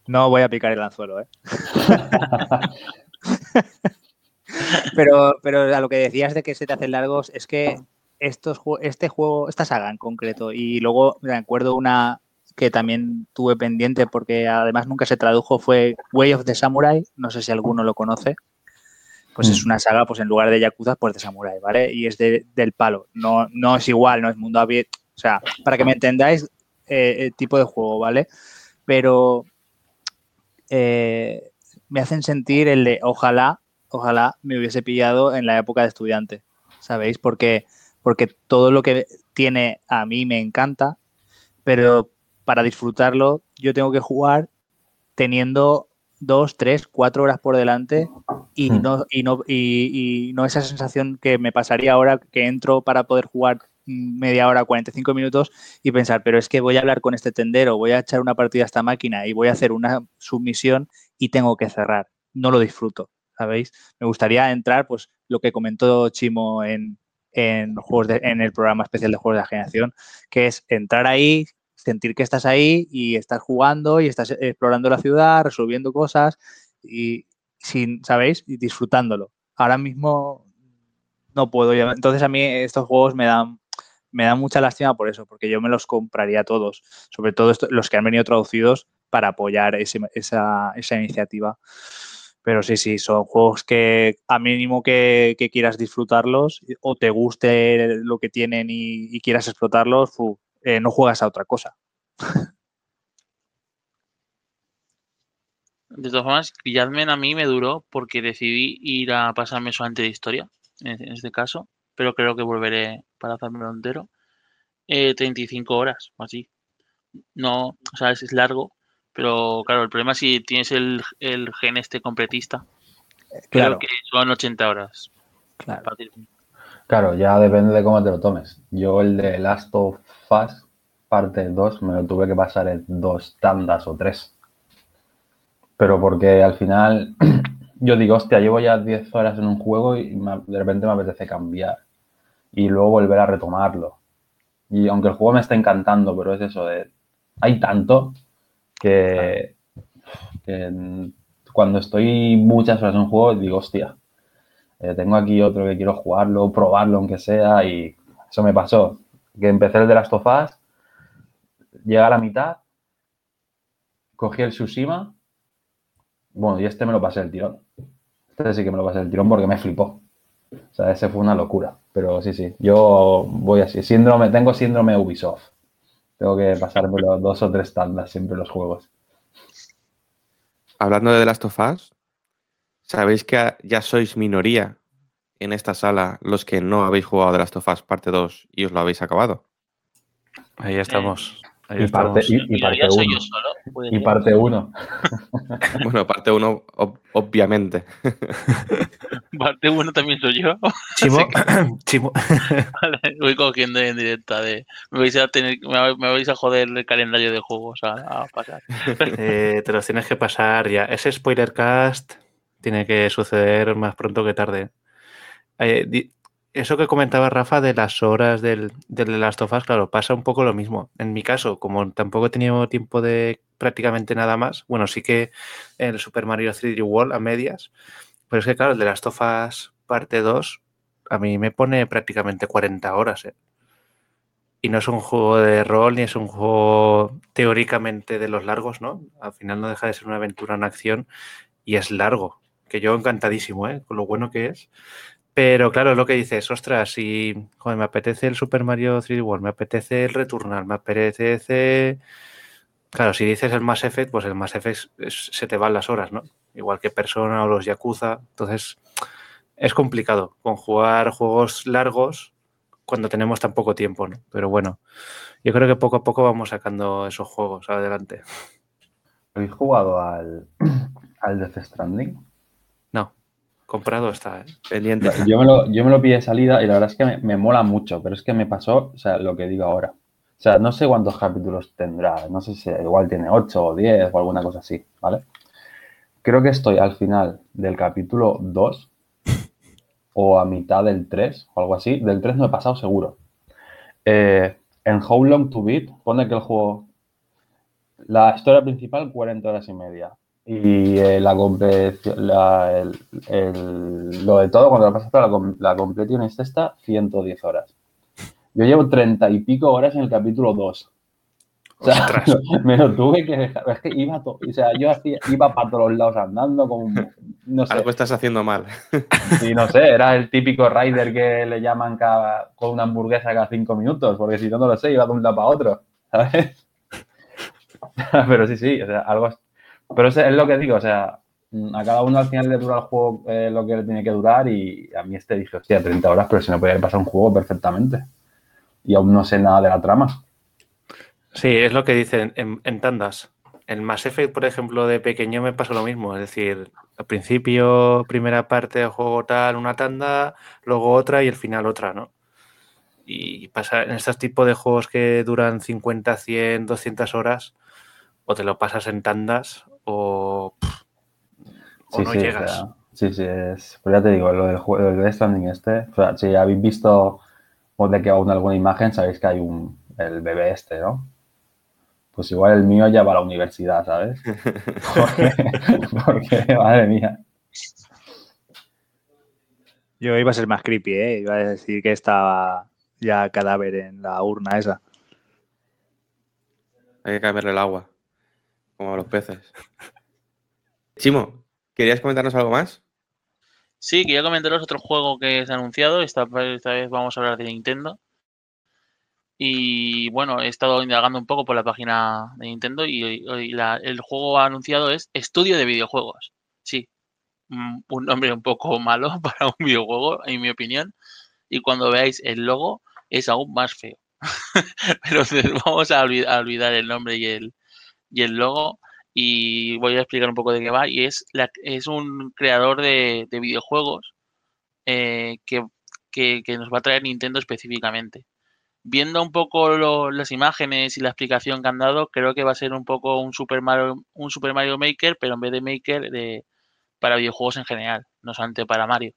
No voy a picar el anzuelo, ¿eh? (laughs) pero, pero a lo que decías de que se te hacen largos, es que estos, este juego, esta saga en concreto. Y luego me acuerdo una que también tuve pendiente porque además nunca se tradujo, fue Way of the Samurai. No sé si alguno lo conoce. Pues es mm. una saga, pues en lugar de Yakuza, pues de Samurai, ¿vale? Y es de, del palo. No, no es igual, no es mundo abierto. O sea, para que me entendáis eh, el tipo de juego, ¿vale? Pero eh, me hacen sentir el de ojalá, ojalá me hubiese pillado en la época de estudiante, ¿sabéis? Porque porque todo lo que tiene a mí me encanta, pero para disfrutarlo yo tengo que jugar teniendo dos, tres, cuatro horas por delante y hmm. no, y no, y, no esa sensación que me pasaría ahora que entro para poder jugar media hora, 45 minutos y pensar, pero es que voy a hablar con este tendero, voy a echar una partida a esta máquina y voy a hacer una submisión y tengo que cerrar. No lo disfruto, ¿sabéis? Me gustaría entrar, pues lo que comentó Chimo en, en, juegos en el programa especial de juegos de la generación, que es entrar ahí, sentir que estás ahí y estás jugando y estás explorando la ciudad, resolviendo cosas y sin, ¿sabéis? Y disfrutándolo. Ahora mismo no puedo. Entonces a mí estos juegos me dan me dan mucha lástima por eso, porque yo me los compraría todos, sobre todo los que han venido traducidos para apoyar esa, esa iniciativa. Pero sí, sí, son juegos que a mínimo que, quieras disfrutarlos o te guste lo que tienen y, quieras explotarlos, eh, no juegas a otra cosa. De todas formas, Yadmen a mí me duró porque decidí ir a pasarme solamente de historia, en, este caso, pero creo que volveré para hacérmelo entero. Eh, 35 horas o así. No, o sea, es, es largo, pero claro, el problema es si tienes el, el gen este completista, Claro, creo que son 80 horas. claro. Para. Claro, ya depende de cómo te lo tomes. Yo el de Last of Us, parte 2, me lo tuve que pasar en dos tandas o tres. Pero porque al final (clears throat) yo digo, hostia, llevo ya 10 horas en un juego y me- de repente me apetece cambiar. Y luego volver a retomarlo. Y aunque el juego me está encantando, pero es eso de... Hay tanto que, que cuando estoy muchas horas en un juego digo, hostia, eh, tengo aquí otro que quiero jugarlo, probarlo aunque sea, y eso me pasó. Que empecé el de las tofás, llegué a la mitad, cogí el Tsushima, bueno, y este me lo pasé el tirón. Este sí que me lo pasé el tirón porque me flipó. O sea, ese fue una locura. Pero sí, sí, yo voy así. Síndrome, tengo síndrome Ubisoft. Tengo que pasarme los dos o tres tandas siempre los juegos. Hablando de The Last of Us, ¿sabéis que ya sois minoría en esta sala los que no habéis jugado The Last of Us parte 2 y os lo habéis acabado? Ahí estamos. Ahí Y parte, y, y uno. yo solo. Y (laughs) parte uno. Bueno, parte 1, obviamente. (laughs) Parte uno también soy yo. (laughs) Chimo, que- Chimo, Vale, voy cogiendo en directa de. Me vais a tener, me, me vais a joder el calendario de juegos a, a pasar. eh, te los tienes que pasar ya. Ese spoiler cast tiene que suceder más pronto que tarde. Eh, eso que comentaba Rafa de las horas del, del Last of Us, claro, pasa un poco lo mismo. En mi caso, como tampoco he tenido tiempo de prácticamente nada más, bueno, sí que el Super Mario 3D World a medias, pero es que claro, el de Last of Us parte 2 a mí me pone prácticamente 40 horas, ¿eh? Y no es un juego de rol ni es un juego teóricamente de los largos, ¿no? Al final no deja de ser una aventura en acción y es largo. Que yo encantadísimo, ¿eh? Con lo bueno que es. Pero claro, lo que dices, ostras, si me apetece el Super Mario 3D World, me apetece el Returnal, me apetece. Claro, si dices el Mass Effect, pues el Mass Effect se te van las horas, ¿no? Igual que Persona o los Yakuza. Entonces, es complicado conjugar juegos largos cuando tenemos tan poco tiempo, ¿no? Pero bueno, yo creo que poco a poco vamos sacando esos juegos adelante. ¿Habéis jugado al, al Death Stranding? Comprado está, ¿eh? Pendiente. Yo me, lo, yo me lo pillé de salida y la verdad es que me, me mola mucho, pero es que me pasó, o sea, lo que digo ahora. O sea, no sé cuántos capítulos tendrá, no sé si igual tiene 8 o 10 o alguna cosa así, ¿vale? Creo que estoy al final del capítulo 2 o a mitad del 3 o algo así. Del 3 no he pasado seguro. Eh, en How Long to Beat pone que el juego, la historia principal 40 horas y media. Y eh, la, la- el- el- lo de todo, cuando lo pasas toda la, la completion es esta, 110 horas. Yo llevo 30 y pico horas en el capítulo 2. O sea, (laughs) me lo tuve que dejar. Es que iba, to- o sea, yo hacía, iba para todos lados andando, como, no sé, Algo estás haciendo mal. (laughs) sí, no sé, era el típico rider que le llaman cada, con una hamburguesa cada cinco minutos, porque si no, no lo sé, iba de un lado para otro, ¿sabes? (laughs) Pero sí, sí, o sea, algo... Pero es, es lo que digo, o sea, mm, a cada uno al final le dura el juego eh, lo que le tiene que durar y a mí este dije, hostia, 30 horas, pero si me podía pasar un juego perfectamente. Y aún no sé nada de la trama. Sí, es lo que dicen en, tandas. En Mass Effect, por ejemplo, de pequeño me pasó lo mismo. Es decir, al principio, primera parte del juego tal, una tanda, luego otra y el final otra, ¿no? Y pasa en estos tipos de juegos que duran 50, 100, 200 horas, o te lo pasas en tandas o, o no sí, llegas. o sea, sí, sí, es... Pero ya te digo, lo del juego del Death Stranding este, o sea, si habéis visto o de que aún alguna imagen, sabéis que hay un, el bebé este, ¿no? Pues igual el mío ya va a la universidad, ¿sabes? (laughs) Porque, porque, madre mía. Yo iba a ser más creepy, ¿eh? Iba a decir que estaba ya cadáver en la urna esa. Hay que cambiarle el agua. Como los peces. Chimo, ¿querías comentarnos algo más? Sí, quería comentaros otro juego que se ha anunciado. Esta, vez vamos a hablar de Nintendo. Y bueno, he estado indagando un poco por la página de Nintendo y, y el juego anunciado es Estudio de Videojuegos. Sí, mm, un nombre un poco malo (laughs) para un videojuego, en mi opinión. Y cuando veáis el logo, es aún más feo. (laughs) Pero (laughs) vamos a olvidar el nombre y el, y el logo y voy a explicar un poco de qué va. Y es, es un creador de, de videojuegos eh, que, que- nos va a traer Nintendo específicamente. Viendo un poco las imágenes y la explicación que han dado, creo que va a ser un poco un Super Mario, un Super Mario Maker, pero en vez de Maker de, para videojuegos en general, no solamente para Mario.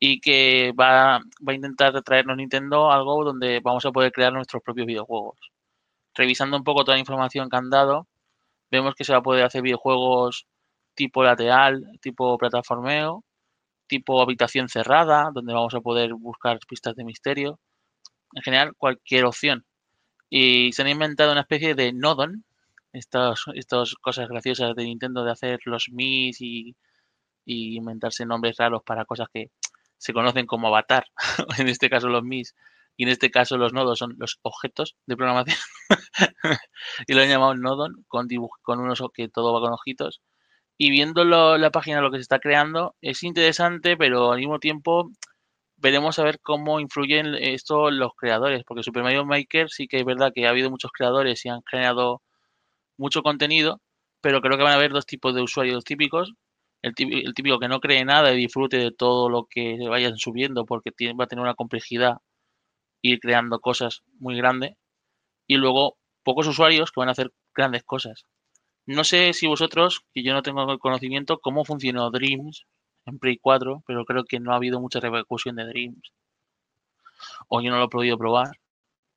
Y que va, va a intentar traernos Nintendo algo donde vamos a poder crear nuestros propios videojuegos. Revisando un poco toda la información que han dado, vemos que se va a poder hacer videojuegos tipo lateral, tipo plataformeo, tipo habitación cerrada, donde vamos a poder buscar pistas de misterio. En general, cualquier opción. Y se han inventado una especie de Nodon, estas, estas cosas graciosas de Nintendo de hacer los Mis y, y inventarse nombres raros para cosas que se conocen como avatar, (laughs) en este caso los Mis, y en este caso los nodos son los objetos de programación. (laughs) y lo han llamado Nodon con, con unos que todo va con ojitos. Y viendo lo- la página, lo que se está creando, es interesante, pero al mismo tiempo veremos a ver cómo influyen esto los creadores, porque Super Mario Maker sí que es verdad que ha habido muchos creadores y han generado mucho contenido, pero creo que van a haber dos tipos de usuarios típicos. El típico, el típico que no cree nada y disfrute de todo lo que vayan subiendo porque tiene- va a tener una complejidad ir creando cosas muy grandes. Y luego pocos usuarios que van a hacer grandes cosas. No sé si vosotros, que yo no tengo conocimiento, cómo funcionó Dreams en Play 4, pero creo que no ha habido mucha repercusión de Dreams. O yo no lo he podido probar.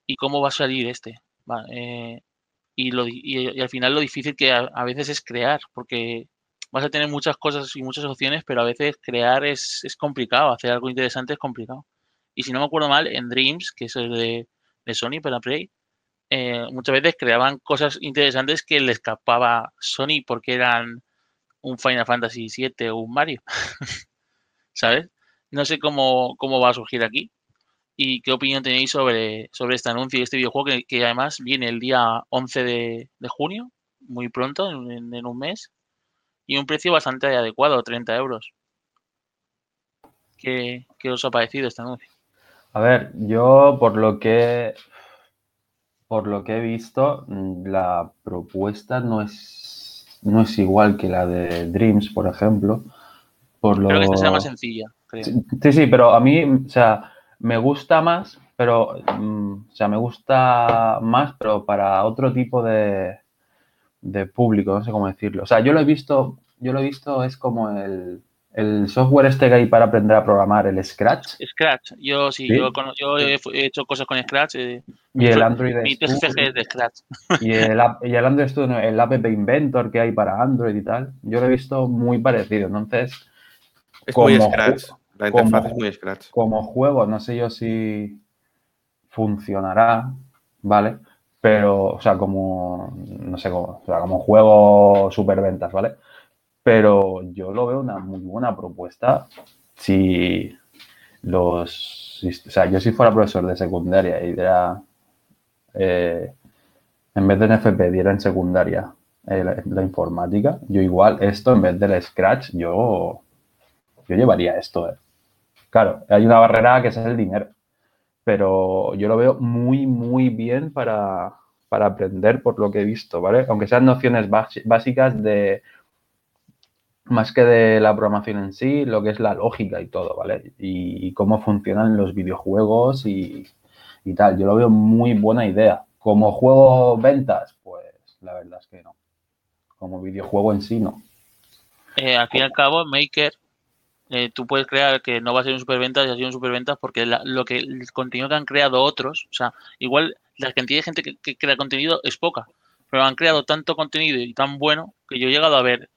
¿Y cómo va a salir este? Eh, y, lo, y al final lo difícil que a, a veces es crear, porque vas a tener muchas cosas y muchas opciones, pero a veces crear es, es complicado, hacer algo interesante es complicado. Y si no me acuerdo mal, en Dreams, que es el de, de Sony para Play, eh, muchas veces creaban cosas interesantes que le escapaba Sony porque eran un Final Fantasy VII o un Mario. (laughs) ¿Sabes? No sé cómo, cómo va a surgir aquí. ¿Y qué opinión tenéis sobre, sobre este anuncio y este videojuego que, además viene el día 11 de, de junio, muy pronto, en, en un mes, y un precio bastante adecuado, 30 euros? ¿Qué, qué os ha parecido este anuncio? A ver, yo por lo que por lo que he visto, mm, la propuesta no es no es igual que la de Dreams, por ejemplo. Por lo... Creo que esta será más sencilla, creo. Sí, sí, sí, pero a mí, o sea, me gusta más, pero, mm, o sea, me gusta más, pero para otro tipo de, de público, no sé cómo decirlo. O sea, yo lo he visto, yo lo he visto, es como el, el software este que hay para aprender a programar, el Scratch, Scratch, yo sí, ¿Sí? yo, he, he hecho cosas con Scratch. eh, y el Android mi es de Scratch. (laughs) y el, app- y el Android Studio, el App Inventor que hay para Android y tal. Yo lo he visto muy parecido. Entonces, Es muy Como Scratch. ju- La como interfaz es ju- muy Scratch. como juego, no sé yo si funcionará, ¿vale? Pero, o sea, como, no sé cómo, o sea, como juego superventas, ¿vale? Pero yo lo veo una muy buena propuesta si los, o sea, yo si fuera profesor de secundaria y diera, eh, en vez de en FP diera en secundaria eh, la, informática, yo igual esto en vez del Scratch, yo, yo llevaría esto, ¿eh? Claro, hay una barrera que es el dinero, pero yo lo veo muy, muy bien para, para aprender por lo que he visto, ¿vale? Aunque sean nociones básicas de, más que de la programación en sí, lo que es la lógica y todo, ¿vale? Y, cómo funcionan los videojuegos y, y tal. Yo lo veo muy buena idea. Como juego ventas, pues la verdad es que no. Como videojuego en sí, no. Eh, al fin y al cabo, Maker, eh, tú puedes crear que no va a ser un superventas y ha sido un superventas porque lo que el contenido que han creado otros, o sea, igual la cantidad de gente que, que crea contenido es poca, pero han creado tanto contenido y tan bueno que yo he llegado a ver,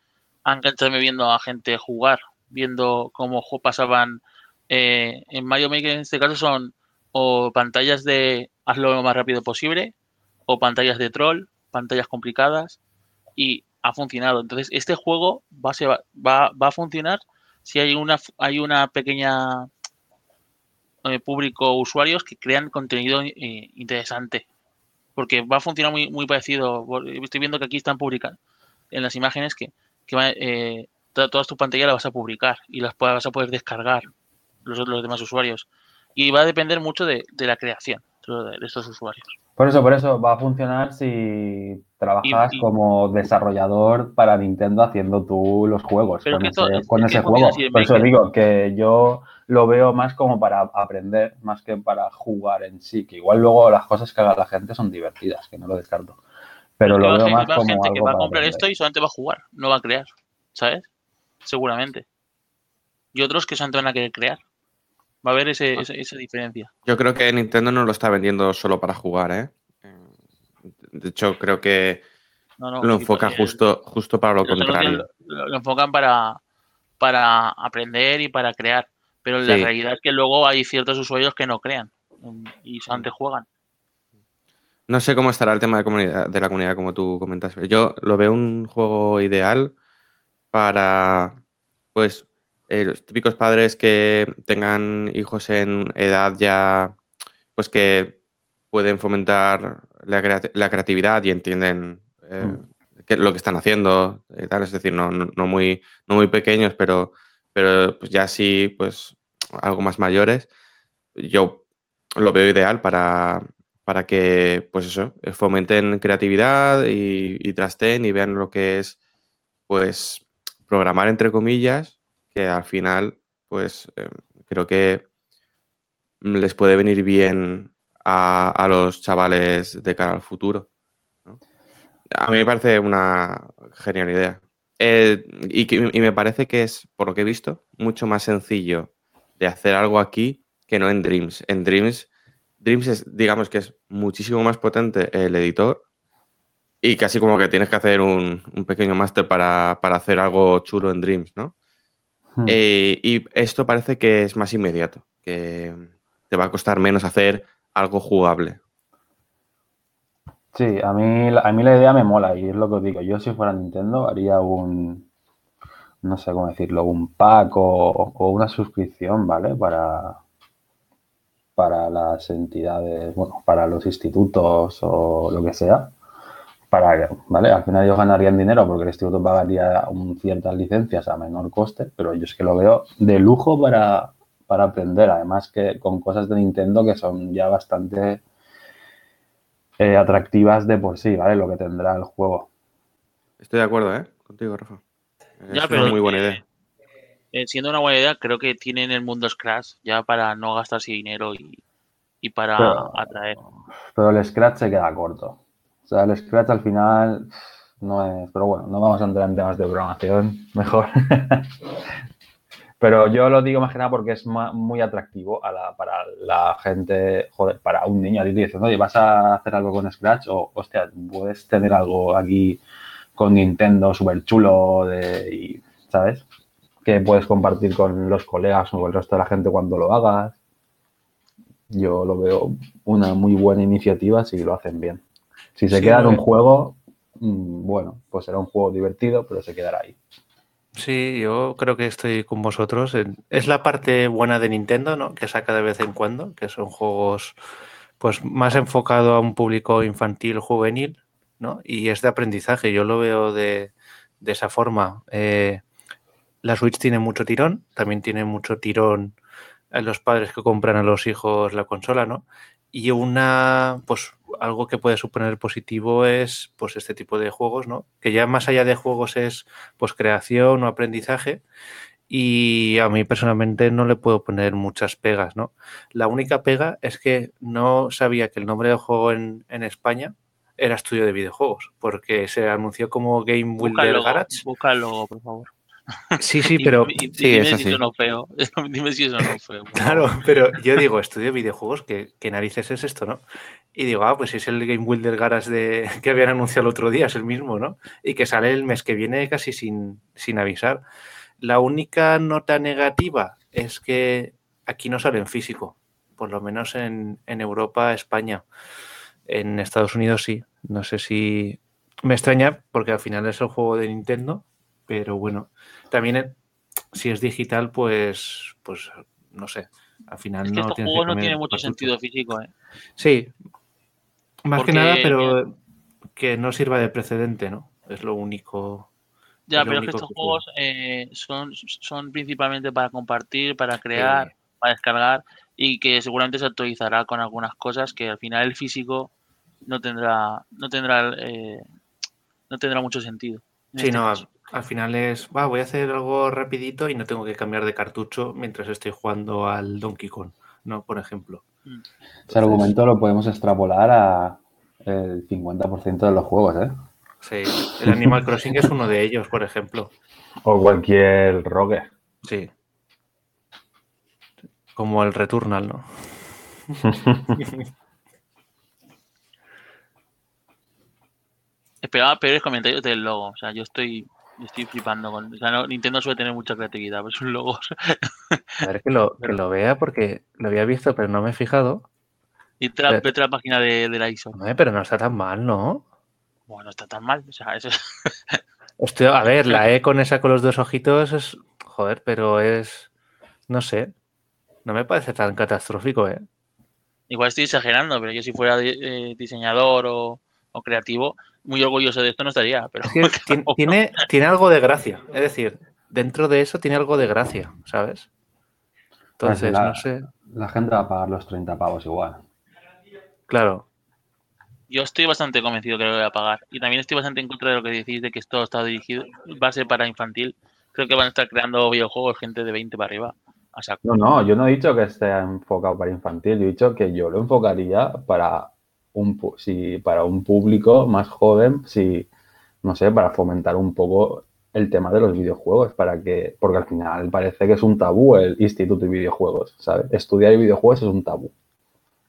engancharme viendo a gente jugar, viendo cómo pasaban eh, en Mario Maker en este caso son o pantallas de hazlo lo más rápido posible o pantallas de troll, pantallas complicadas y ha funcionado. Entonces, este juego va a, ser- va, va a funcionar si hay una, hay una pequeña eh, público usuarios que crean contenido eh, interesante. Porque va a funcionar muy, muy parecido. Estoy viendo que aquí están publicando en las imágenes que, que eh, todas tus pantallas las vas a publicar y las vas a poder descargar los, los demás usuarios. Y va a depender mucho de, de la creación de estos usuarios. Por eso, por eso va a funcionar si trabajas como desarrollador para Nintendo haciendo tú los juegos con, ese, juego. Por eso digo que yo lo veo más como para aprender, más que para jugar en sí. Que igual luego las cosas que haga la gente son divertidas, que no lo descarto. Pero, lo veo más como gente que va a comprar esto y solamente va a jugar, no va a crear, ¿sabes? Seguramente. Y otros que solamente van a querer crear. Va a haber ese, ah. esa, diferencia. Yo creo que Nintendo no lo está vendiendo solo para jugar, ¿eh? De hecho, creo que lo enfoca justo, justo para lo, contrario. Lo, enfocan para, para aprender y para crear. Pero la realidad es que luego hay ciertos usuarios que no crean y solamente juegan. No sé cómo estará el tema de, comunidad, de la comunidad, como tú comentas. Yo lo veo un juego ideal para, pues, eh, los típicos padres que tengan hijos en edad ya, pues que pueden fomentar la, creatividad y entienden eh, mm. lo que están haciendo, tal. es decir, no, muy, no muy pequeños, pero, pero pues ya sí, pues algo más mayores. Yo lo veo ideal para, para que, pues eso, fomenten creatividad y, y y vean lo que es, pues, programar entre comillas que al final, pues eh, creo que les puede venir bien a, los chavales de cara al futuro. A mí me parece una genial idea. Eh, y, y, me parece que es, por lo que he visto, mucho más sencillo de hacer algo aquí que no en Dreams. En Dreams, Dreams es, digamos que es muchísimo más potente el editor y casi como que tienes que hacer un, un pequeño máster para, para, hacer algo chulo en Dreams, ¿no? Hmm. Eh, y esto parece que es más inmediato, que te va a costar menos hacer algo jugable. Sí, a mí, a mí la idea me mola y es lo que os digo. Yo si fuera Nintendo haría un, no sé cómo decirlo, un pack o, una suscripción, ¿vale? Para, para las entidades, bueno, para los institutos o lo que sea para, ¿vale? Al final ellos ganarían dinero porque el instituto pagaría un, ciertas licencias a menor coste, pero yo es que lo veo de lujo para, aprender, además que con cosas de Nintendo que son ya bastante eh, atractivas de por sí, ¿vale? Lo que tendrá el juego. Estoy de acuerdo, ¿eh? Contigo, Rafa. Es una muy buena idea. Eh, siendo una buena idea, creo que tienen el mundo Scratch ya para no gastarse dinero y, para atraer. Pero el Scratch se queda corto. O sea, el Scratch al final no es, pero bueno, no vamos a entrar en temas de programación, mejor. (laughs) pero yo lo digo más que nada porque es muy atractivo para la gente, joder, para un niño. A ti te dicen, oye, ¿vas a hacer algo con Scratch? O, hostia, puedes tener algo aquí con Nintendo súper chulo, de, ¿sabes? Que puedes compartir con los colegas o con el resto de la gente cuando lo hagas. Yo lo veo una muy buena iniciativa si lo hacen bien. Si se queda en un juego, mm, bueno, pues será un juego divertido, pero se quedará ahí. Sí, yo creo que estoy con vosotros. Es la parte buena de Nintendo, ¿no? Que saca de vez en cuando, que son juegos pues más enfocado a un público infantil, juvenil, ¿no? Y es de aprendizaje. Yo lo veo de, esa forma. Eh, la Switch tiene mucho tirón, también tiene mucho tirón a los padres que compran a los hijos la consola, ¿no? Y una, pues algo que puede suponer positivo es pues este tipo de juegos, ¿no? Que ya más allá de juegos es pues creación o aprendizaje y a mí personalmente no le puedo poner muchas pegas, ¿no? La única pega es que no sabía que el nombre del juego en, España era estudio de videojuegos, porque se anunció como Game Builder Garage. Búscalo, por favor. Sí, sí, pero. (laughs) dime si eso no feo. dime si eso no feo. Claro, pero yo digo, estudio de videojuegos, ¿qué, narices es esto, no? Y digo, ah, pues es el Game Builder Garage de, (laughs) que habían anunciado el otro día, es el mismo, ¿no? Y que sale el mes que viene casi sin, sin avisar. La única nota negativa es que aquí no sale en físico, por lo menos en, en Europa, España. En Estados Unidos sí. No sé si. Me extraña porque al final es el juego de Nintendo, pero bueno, también si es digital, pues, pues no sé, Al final Es que no estos juegos no comer tienen mucho sentido físico, ¿eh? Sí. Más Porque- que nada, pero que no sirva de precedente, ¿no? Es lo único. Ya, Es lo pero es que estos que juegos eh, son, son principalmente para compartir, para crear, para descargar y que seguramente se actualizará con algunas cosas que al final el físico no tendrá no tendrá eh, no tendrá mucho sentido. en Sí, este no, caso. Al, al final es, va, voy a hacer algo rapidito y no tengo que cambiar de cartucho mientras estoy jugando al Donkey Kong, ¿no? Por ejemplo. Ese Entonces, argumento lo podemos extrapolar a el 50% de los juegos, ¿eh? Sí, el Animal Crossing es uno de ellos, por ejemplo. O cualquier rogue. Sí. Como el Returnal, ¿no? (laughs) Esperaba peores comentarios del logo. O sea, yo estoy, estoy flipando con. O sea, no- Nintendo suele tener mucha creatividad, pero sus logos. A ver que lo, que lo vea porque lo había visto, pero no me he fijado. Y tra- Pero- vete a la página de, de la ISO. Hombre, pero no está tan mal, ¿no? Bueno, está tan mal. O sea, eso (laughs) Hostia, a ver, la E con esa con los dos ojitos es. Joder, pero es. No sé. No me parece tan catastrófico, ¿eh? Igual estoy exagerando, pero yo si fuera eh, diseñador o, o creativo, muy orgulloso de esto no estaría. Pero Es que (laughs) tiene, tiene, tiene algo de gracia. Es decir, dentro de eso tiene algo de gracia, ¿sabes? Entonces, la, no sé. la gente va a pagar los 30 pavos igual. Claro. yo estoy bastante convencido que lo voy a pagar. Y también estoy bastante en contra de lo que decís de que esto está dirigido, va a ser para infantil. Creo que van a estar creando videojuegos gente de 20 para arriba. No, no, yo no he dicho que esté enfocado para infantil, yo he dicho que yo lo enfocaría para un, si, para un público más joven, si, no sé, para fomentar un poco el tema de los videojuegos, para que, porque al final parece que es un tabú el instituto de videojuegos, ¿sabes? Estudiar videojuegos es un tabú.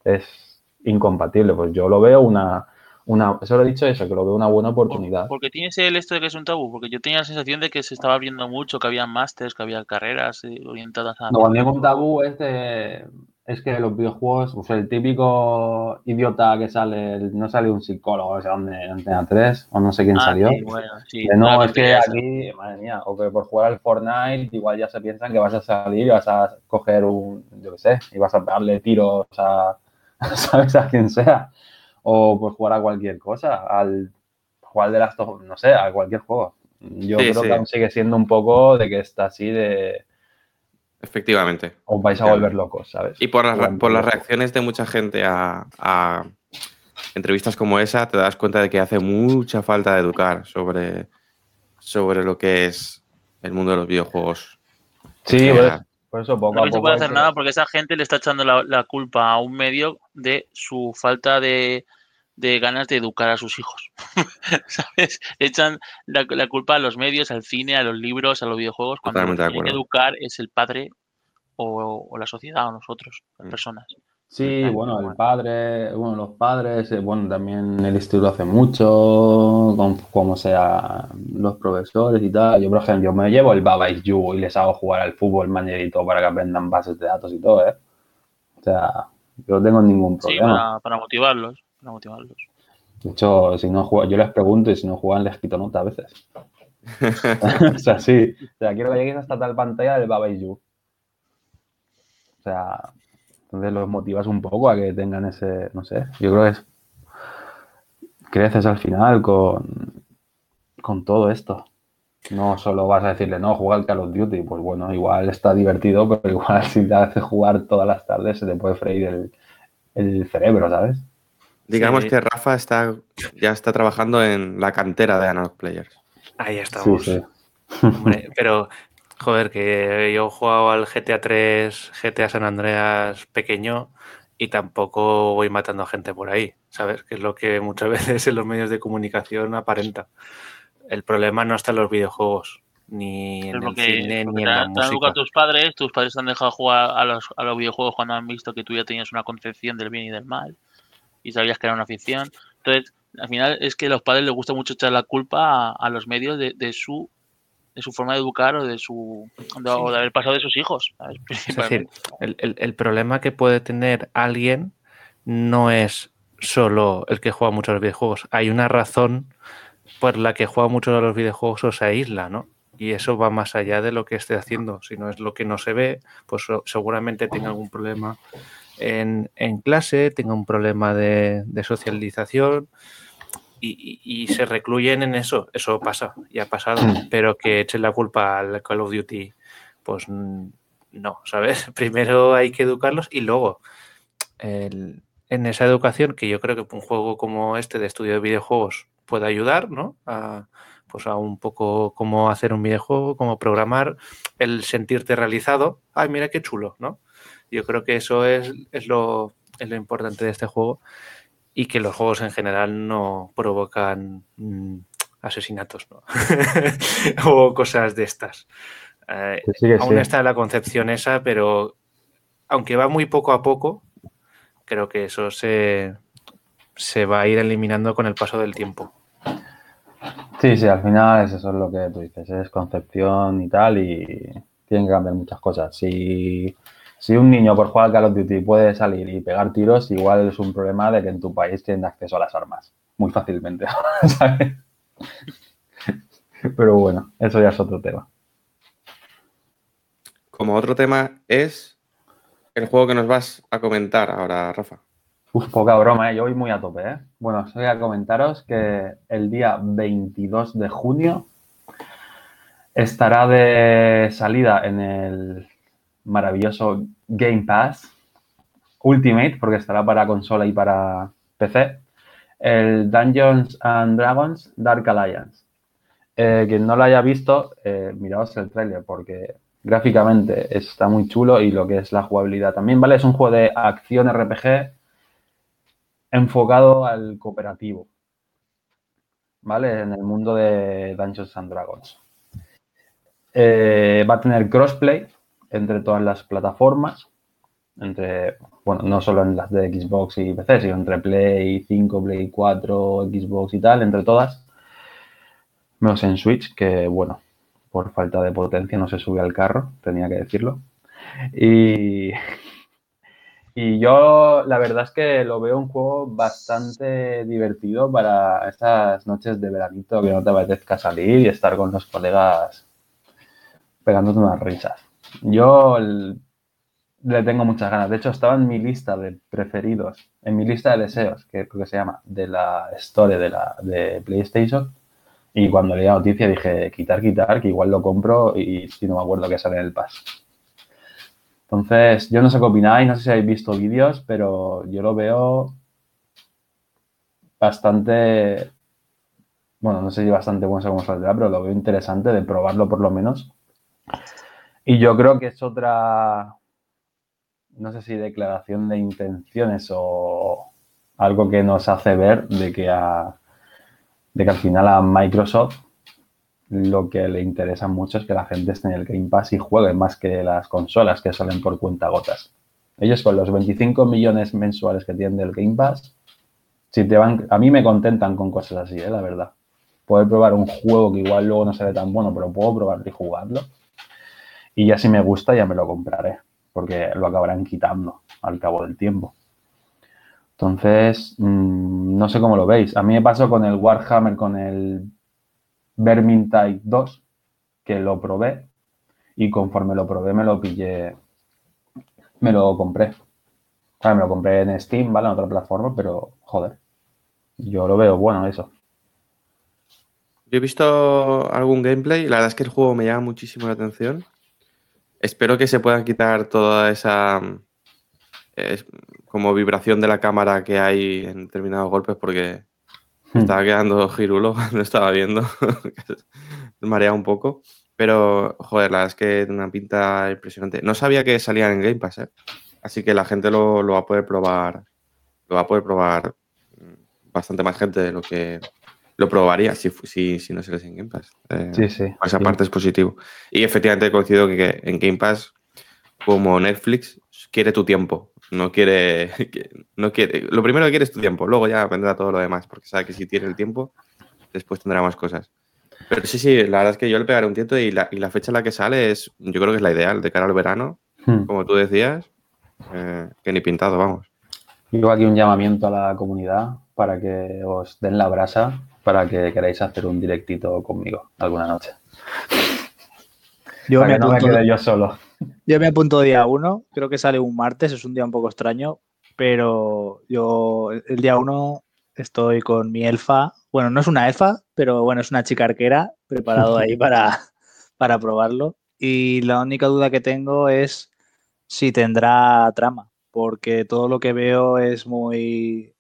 Es incompatible, pues yo lo veo una, una, eso lo he dicho eso, que lo veo una buena Por- oportunidad. porque tienes el esto de que es un tabú, porque yo tenía la sensación de que se estaba abriendo mucho, que había másters, que había carreras eh, orientadas a... No, cuando digo un tabú es, de- es que los videojuegos, pues el típico idiota que sale, el- no sale un psicólogo, o sea, donde en Antena 3, o no sé quién Ah, salió. sí, bueno, sí, Que no, es que aquí, madre mía, o que por jugar al Fortnite igual ya se piensan que vas a salir y vas a coger un, yo qué sé, y vas a darle tiros a, (laughs) ¿sabes? A quien sea. O pues jugar a cualquier cosa, al jugar de las, no sé, a cualquier juego. Yo Sí, creo sí. que aún sigue siendo un poco de que está así de, Efectivamente. os vais a volver locos, ¿sabes? Y por, las por las reacciones de mucha gente a, a entrevistas como esa, te das cuenta de que hace mucha falta de educar sobre, sobre lo que es el mundo de los videojuegos. Sí, por eso, por eso poco No a se poco puede hay hacer que- nada porque esa gente le está echando la, la culpa a un medio de su falta de, de ganas de educar a sus hijos. (laughs) ¿Sabes? Echan la, la culpa a los medios, al cine, a los libros, a los videojuegos. Cuando Totalmente que educar es el padre o, o la sociedad o nosotros, las Mm. personas. Sí, bueno, el padre, bueno, los padres, eh, bueno, también el instituto hace mucho, con, como sea los profesores y tal. Yo, por ejemplo, yo me llevo el Baba Is You y les hago jugar al fútbol todo para que aprendan bases de datos y todo, ¿eh? O sea, yo no tengo ningún Sí, problema. para, para motivarlos. Para motivarlos. De hecho, si no juegan, yo les pregunto y si no juegan les quito nota a veces. (laughs) o sea, sí. O sea, quiero que lleguéis hasta tal pantalla del Baba You. O sea, entonces los motivas un poco a que tengan ese, no sé, yo creo que es, creces al final con, con todo esto. No solo vas a decirle, no, juega al Call of Duty. Pues bueno, igual está divertido, pero igual (laughs) si te hace jugar todas las tardes se te puede freír el, el cerebro, ¿sabes? Digamos Sí. que Rafa está, ya está trabajando en la cantera de Analog Players. Ahí Sí, estamos. sí. Hombre, (laughs) pero, joder, que yo he jugado al GTA 3, GTA San Andreas pequeño y tampoco voy matando a gente por ahí, ¿sabes? Que es lo que muchas (laughs) veces en los medios de comunicación aparenta. El problema no está en los videojuegos, ni en el cine, ni en la te educado música. tus padres, tus padres te han dejado jugar a los, a los videojuegos cuando han visto que tú ya tenías una concepción del bien y del mal y sabías que era una ficción. Entonces, al final es que a los padres les gusta mucho echar la culpa a, a los medios de, de su de su forma de educar o de su de, o de haber pasado de sus hijos. ¿sabes? (laughs) Es decir, el, el- el problema que puede tener alguien no es solo el que juega mucho a los videojuegos. Hay una razón por la que juega mucho a los videojuegos o se aísla, ¿no? y eso va más allá de lo que esté haciendo. Si no es lo que no se ve, pues seguramente tenga algún problema en, clase, tenga un problema de, socialización y, se recluyen en eso. Eso pasa y ha pasado. Mm. Pero que echen la culpa al Call of Duty, pues no, ¿sabes? (laughs) Primero hay que educarlos y luego en esa educación, que yo creo que un juego como este de estudio de videojuegos puede ayudar, ¿no? A, pues a un poco cómo hacer un videojuego, cómo programar, el sentirte realizado. Ay, mira qué chulo, ¿no? Yo creo que eso es, es, lo, lo importante de este juego y que los juegos en general no provocan mm, asesinatos ¿no? (laughs) o cosas de estas. Eh, aún está la concepción esa, pero aunque va muy poco a poco, creo que eso se, se va a ir eliminando con el paso del tiempo. Sí, sí, al final es eso es lo que tú dices, es concepción y tal, y tienen que cambiar muchas cosas. Si si un niño por jugar Call of Duty puede salir y pegar tiros, igual es un problema de que en tu país tienen acceso a las armas muy fácilmente, (laughs) ¿sabes? Pero bueno, eso ya es otro tema. Como otro tema es el juego que nos vas a comentar ahora, Rafa. Uf, poca broma, ¿eh? yo voy muy a tope. ¿eh? Bueno, os voy a comentaros que el día 22 de junio estará de salida en el maravilloso Game Pass Ultimate, porque estará para consola y para PC, el Dungeons and Dragons Dark Alliance. Eh, quien no lo haya visto, eh, miraos el trailer porque gráficamente está muy chulo y lo que es la jugabilidad también, ¿vale? Es un juego de acción RPG enfocado al cooperativo, ¿vale? En el mundo de Dungeons and Dragons. Eh, va a tener crossplay, entre todas las plataformas, entre, bueno, no solo en las de Xbox y PC, sino entre Play 5, Play 4, Xbox y tal, entre todas, menos en Switch, que bueno, por falta de potencia no se sube al carro, tenía que decirlo. Y, (laughs) y yo la verdad es que lo veo un juego bastante divertido para estas noches de veranito que no te apetezca salir y estar con los colegas pegándote unas risas. Yo le tengo muchas ganas. De hecho, estaba en mi lista de preferidos, en mi lista de deseos, que creo que se llama, de la Store de, la, de PlayStation. Y cuando leí la noticia dije, quitar, quitar, que igual lo compro y si no me acuerdo que sale en el pass. Entonces, yo no sé qué opináis, no sé si habéis visto vídeos, pero yo lo veo bastante, bueno, no sé si bastante bueno, cómo saldrá, pero lo veo interesante de probarlo por lo menos y yo creo que es otra, no sé si declaración de intenciones o algo que nos hace ver de que, a, de que al final a Microsoft lo que le interesa mucho es que la gente esté en el Game Pass y juegue más que las consolas que salen por cuenta gotas. Ellos con los 25 millones mensuales que tienen del Game Pass, si te van, a mí me contentan con cosas así, ¿eh? la verdad. Poder probar un juego que igual luego no se ve tan bueno, pero puedo probarlo y jugarlo y ya si me gusta, ya me lo compraré, porque lo acabarán quitando al cabo del tiempo. Entonces, mm, no sé cómo lo veis. A mí me pasó con el Warhammer, con el Vermintide 2, que lo probé y conforme lo probé me lo pillé, me lo compré. me lo compré en Steam, ¿vale? En otra plataforma, pero joder, yo lo veo bueno eso. Yo he visto algún gameplay, la verdad es que el juego me llama muchísimo la atención. Espero que se puedan quitar toda esa como vibración de la cámara que hay en determinados golpes porque hmm. estaba quedando girulo (laughs) cuando estaba viendo. (laughs) me marea un poco. Pero, joder, la verdad es que tiene una pinta impresionante. No sabía que salían en Game Pass, ¿eh? Así que la gente lo, lo va a poder probar. Lo va a poder probar bastante más gente de lo que lo probaría si, si, si no se les en Game Pass. Eh, sí, sí. Esa parte es positivo. Y efectivamente coincido que, en Game Pass, como Netflix, quiere tu tiempo. No quiere, (laughs) no quiere. Lo primero que quiere es tu tiempo. Luego ya vendrá todo lo demás, porque sabe que si tiene el tiempo, después tendrá más cosas. Pero sí, sí, la verdad es que yo le pegaré un tiento y la, y la fecha en la que sale es, yo creo que es la ideal, de cara al verano, hmm. como tú decías, eh, que ni pintado, vamos. Yo aquí un llamamiento a la comunidad para que os den la brasa para que queráis hacer un directito conmigo alguna noche. Yo Para me, que no me apunto, quede yo solo. yo me apunto día 1, creo que sale un martes, es un día un poco extraño, pero yo el día 1 estoy con mi elfa, bueno, no es una elfa, pero bueno, es una chica arquera, preparado ahí (laughs) para, para probarlo. Y la única duda que tengo es si tendrá trama, porque todo lo que veo es muy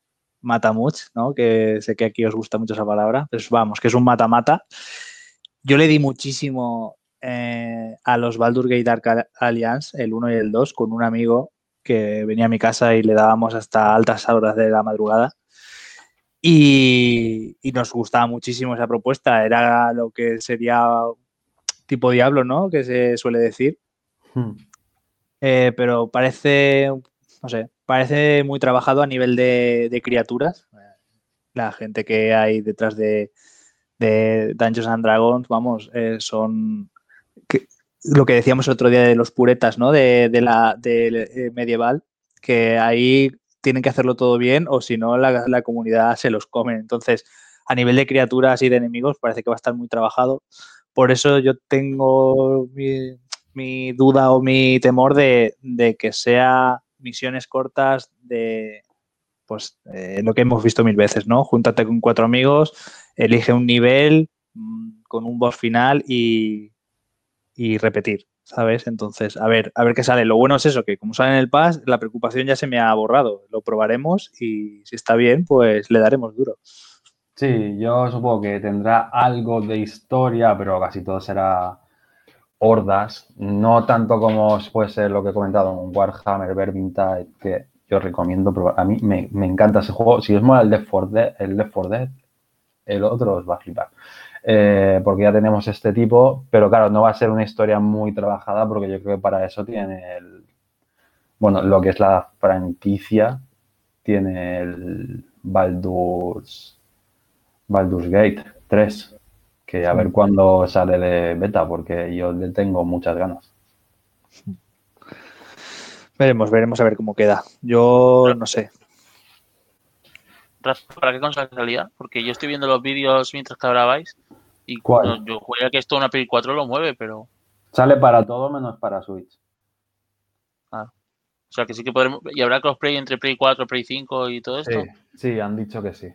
matamuch, ¿no? Que sé que aquí os gusta mucho esa palabra. Pues vamos, que es un mata-mata. Yo le di muchísimo eh, a los Baldur Gate Dark Alliance, el 1 y el 2, con un amigo que venía a mi casa y le dábamos hasta altas horas de la madrugada. Y, y nos gustaba muchísimo esa propuesta. Era lo que sería tipo Diablo, ¿no? Que se suele decir. Hmm. Eh, pero parece, no sé, parece muy trabajado a nivel de, criaturas. La gente que hay detrás de, Dungeons and Dragons, vamos, eh, son lo que decíamos el otro día de los puretas, ¿no? De, de la eh, medieval, que ahí tienen que hacerlo todo bien o si no la, la comunidad se los come. Entonces, a nivel de criaturas y de enemigos parece que va a estar muy trabajado. Por eso yo tengo mi, mi duda o mi temor de, de que sea misiones cortas de pues eh, lo que hemos visto mil veces, ¿no? Júntate con cuatro amigos, elige un nivel mm, con un boss final y, y repetir, ¿sabes? Entonces, a ver, a ver qué sale. Lo bueno es eso, que como sale en el pass, la preocupación ya se me ha borrado. Lo probaremos y si está bien, pues le daremos duro. Sí, yo supongo que tendrá algo de historia, pero casi todo será hordas. No tanto como puede ser lo que he comentado en Warhammer, Vermintide, que yo recomiendo probar. A mí me, encanta ese juego. Si os mola el Left 4 Dead, el Left 4 Dead, el otro os va a flipar. Eh, porque ya tenemos este tipo, pero claro, no va a ser una historia muy trabajada porque yo creo que para eso tiene el, bueno, lo que es la franquicia, tiene el Baldur's, Baldur's Gate 3, que a ver cuándo sale de beta, porque yo le tengo muchas ganas. Veremos, veremos a ver cómo queda. Yo no sé. Rafa, ¿Para qué consola salía? Porque yo estoy viendo los vídeos mientras que hablabais y ¿Cuál? yo jugaría que esto una Play 4 lo mueve, pero... Sale para todo menos para Switch. O sea, que sí que podremos... ¿Y habrá crossplay entre Play 4, Play 5 y todo esto? Sí, sí, han dicho que sí.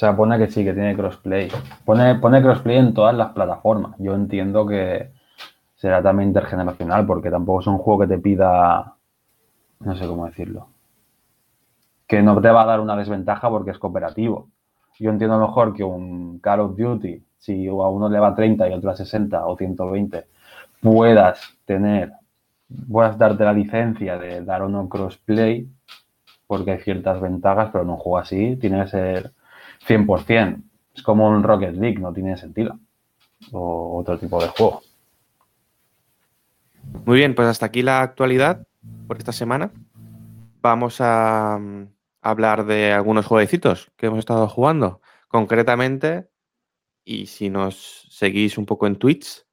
Sea, pone que sí, que tiene crossplay. Pone, pone crossplay en todas las plataformas. Yo entiendo que será también intergeneracional, porque tampoco es un juego que te pida, no sé cómo decirlo, que no te va a dar una desventaja porque es cooperativo. Yo entiendo mejor que un Call of Duty, si a uno le va a 30 y otro a 60 o 120, puedas tener, puedas darte la licencia de dar o no crossplay, porque hay ciertas ventajas, pero en un juego así tiene que ser 100%. Es como un Rocket League, no tiene sentido. O otro tipo de juego. Muy bien, pues hasta aquí la actualidad por esta semana. Vamos a mm, hablar de algunos jueguecitos que hemos estado jugando. Concretamente, y si nos seguís un poco en Twitch,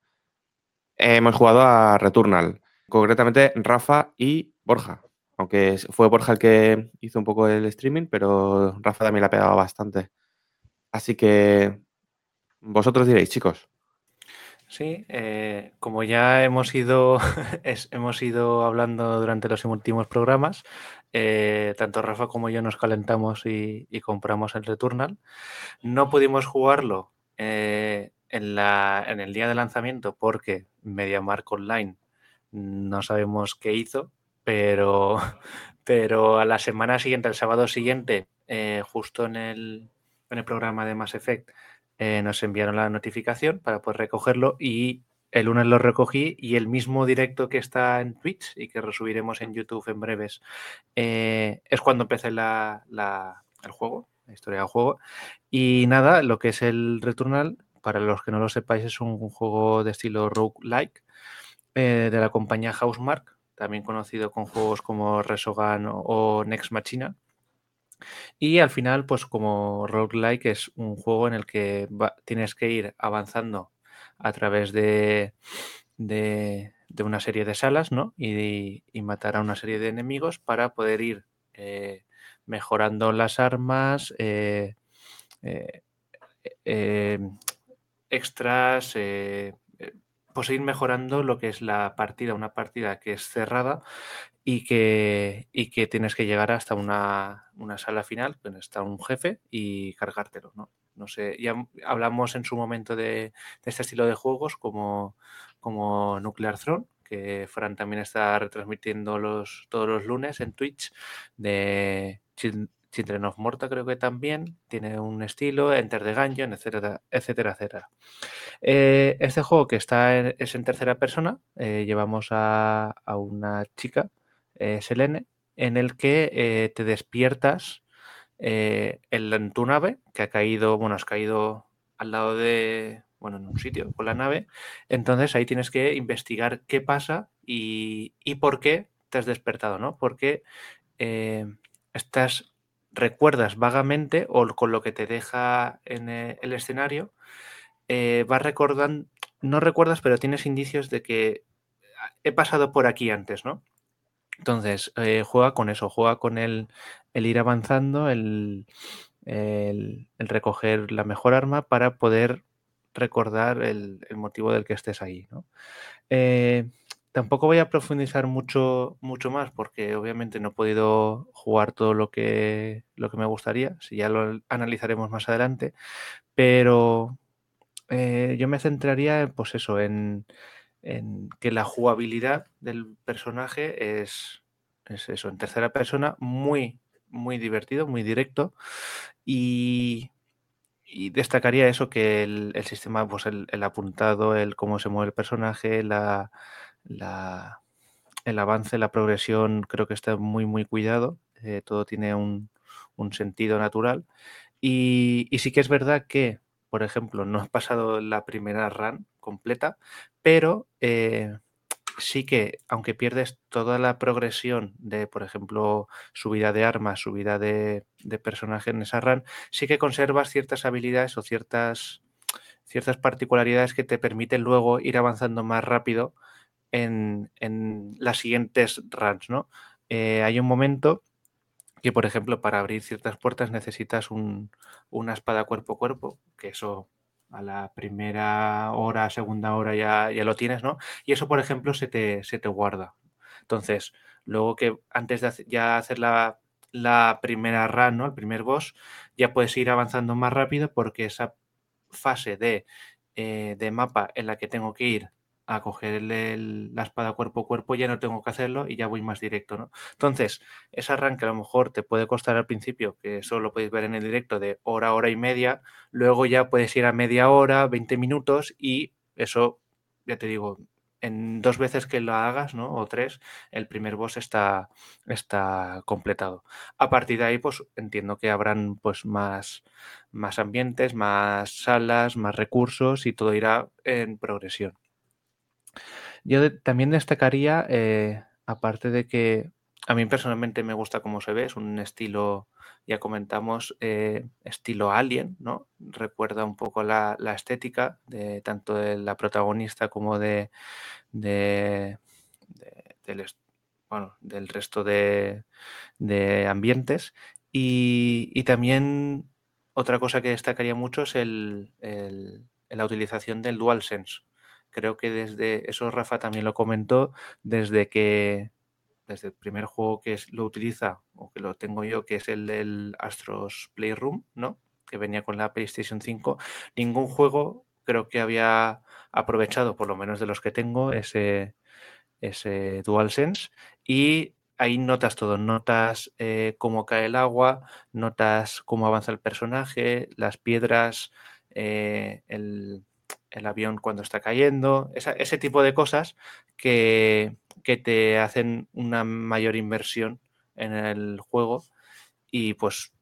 hemos jugado a Returnal. Concretamente, Rafa y Borja. Aunque fue Borja el que hizo un poco el streaming, pero Rafa también la pegaba bastante. Así que vosotros diréis, chicos. Sí, eh, como ya hemos ido, (laughs) hemos ido hablando durante los últimos programas, eh, tanto Rafa como yo nos calentamos y, y compramos el Returnal. No pudimos jugarlo eh, en, la, en el día de lanzamiento porque MediaMark Online no sabemos qué hizo, pero, (laughs) pero a la semana siguiente, el sábado siguiente, eh, justo en el, en el programa de Mass Effect, eh, nos enviaron la notificación para poder recogerlo y el lunes lo recogí y el mismo directo que está en Twitch y que resubiremos en YouTube en breves eh, es cuando empecé la, la- el juego, la historia del juego. Y nada, lo que es el Returnal, para los que no lo sepáis, es un juego de estilo roguelike eh, de la compañía Housemark, también conocido con juegos como Resogun o, Next Machina. Y al final, pues como roguelike es un juego en el que va- tienes que ir avanzando a través de, de- una serie de salas, ¿no? Y, y matar a una serie de enemigos para poder ir eh, mejorando las armas, eh, eh, extras, pues ir mejorando lo que es la partida, una partida que es cerrada y que, y que tienes que llegar hasta una, una sala final, donde está un jefe y cargártelo, ¿no? No sé, ya hablamos en su momento de, de este estilo de juegos como, como Nuclear Throne, que Fran también está retransmitiendo los, todos los lunes en Twitch de Children of Morta creo que también tiene un estilo, Enter the Gungeon, etcétera, etcétera, etcétera. Eh, este juego que está en, es en tercera persona, eh, llevamos a, una chica, eh, Selene, en el que eh, te despiertas en, tu nave, que ha caído, bueno, has caído al lado de, bueno, en un sitio con la nave. Entonces ahí tienes que investigar qué pasa y, y por qué te has despertado, ¿no? Porque estás, recuerdas vagamente o con lo que te deja en el escenario, eh, vas recordando, no recuerdas, pero tienes indicios de que he pasado por aquí antes, ¿no? Entonces, eh, juega con eso, juega con el, el ir avanzando, el, el, recoger la mejor arma para poder recordar el, motivo del que estés ahí. ¿no? Eh, tampoco voy a profundizar mucho, mucho más porque obviamente no he podido jugar todo lo que, lo que me gustaría, si ya lo analizaremos más adelante, pero eh, yo me centraría pues eso, en, en, que la jugabilidad del personaje es, es eso, en tercera persona, muy, muy divertido, muy directo y, destacaría eso, que el, el sistema, pues el, el, apuntado, el cómo se mueve el personaje, la, la, el avance, la progresión, creo que está muy, muy cuidado. Eh, todo tiene un, un sentido natural. Y, sí que es verdad que, por ejemplo, no has pasado la primera run completa, pero eh, sí que, aunque pierdes toda la progresión de, por ejemplo, subida de armas, subida de, de personaje en esa run, sí que conservas ciertas habilidades o ciertas, ciertas particularidades que te permiten luego ir avanzando más rápido en, las siguientes runs, ¿no? Eh, hay un momento que, por ejemplo, para abrir ciertas puertas necesitas un, una espada cuerpo a cuerpo, que eso a la primera hora, segunda hora ya, ya lo tienes, ¿no? Y eso, por ejemplo, se te, se te guarda. Entonces, luego que antes de ya hacer la, la, primera run, ¿no? El primer boss, ya puedes ir avanzando más rápido porque esa fase de, eh, de mapa en la que tengo que ir a coger el, el, la espada cuerpo a cuerpo, ya no tengo que hacerlo y ya voy más directo, ¿no? Entonces, ese arranque a lo mejor te puede costar al principio, que eso lo podéis ver en el directo, de hora, hora y media, luego ya puedes ir a media hora, 20 minutos y eso, ya te digo, en dos veces que lo hagas, ¿no? O tres, el primer boss está, está completado. A partir de ahí, pues entiendo que habrán pues más, más ambientes, más salas, más recursos y todo irá en progresión. Yo también destacaría, eh, aparte de que a mí personalmente me gusta cómo se ve, es un estilo, ya comentamos, eh, estilo alien, ¿no? Recuerda un poco la, la estética de tanto de la protagonista como de, de, de del, bueno, del resto de, de ambientes. Y, y, también otra cosa que destacaría mucho es el, el, la utilización del DualSense creo que desde eso Rafa también lo comentó, desde que desde el primer juego que lo utiliza o que lo tengo yo, que es el del Astros Playroom, ¿no? Que venía con la PlayStation 5, ningún juego creo que había aprovechado, por lo menos de los que tengo, ese, ese DualSense y ahí notas todo, notas eh, cómo cae el agua, notas cómo avanza el personaje, las piedras, eh, el, el avión cuando está cayendo, ese tipo de cosas que, que, te hacen una mayor inversión en el juego y pues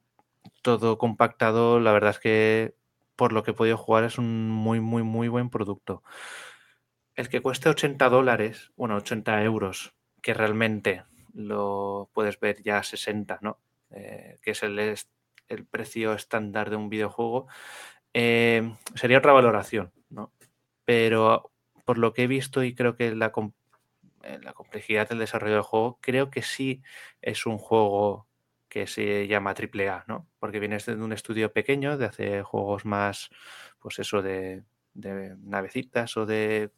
todo compactado, la verdad es que por lo que he podido jugar es un muy, muy, muy buen producto. El que cueste 80 dólares, bueno, 80 euros, que realmente lo puedes ver ya a 60, ¿no? Eh, que es el, el precio estándar de un videojuego, eh, sería otra valoración. Pero por lo que he visto y creo que la, eh, la, complejidad del desarrollo del juego, creo que sí es un juego que se llama AAA, ¿no? Porque viene de un estudio pequeño, de hacer juegos más, pues eso, de, de navecitas o de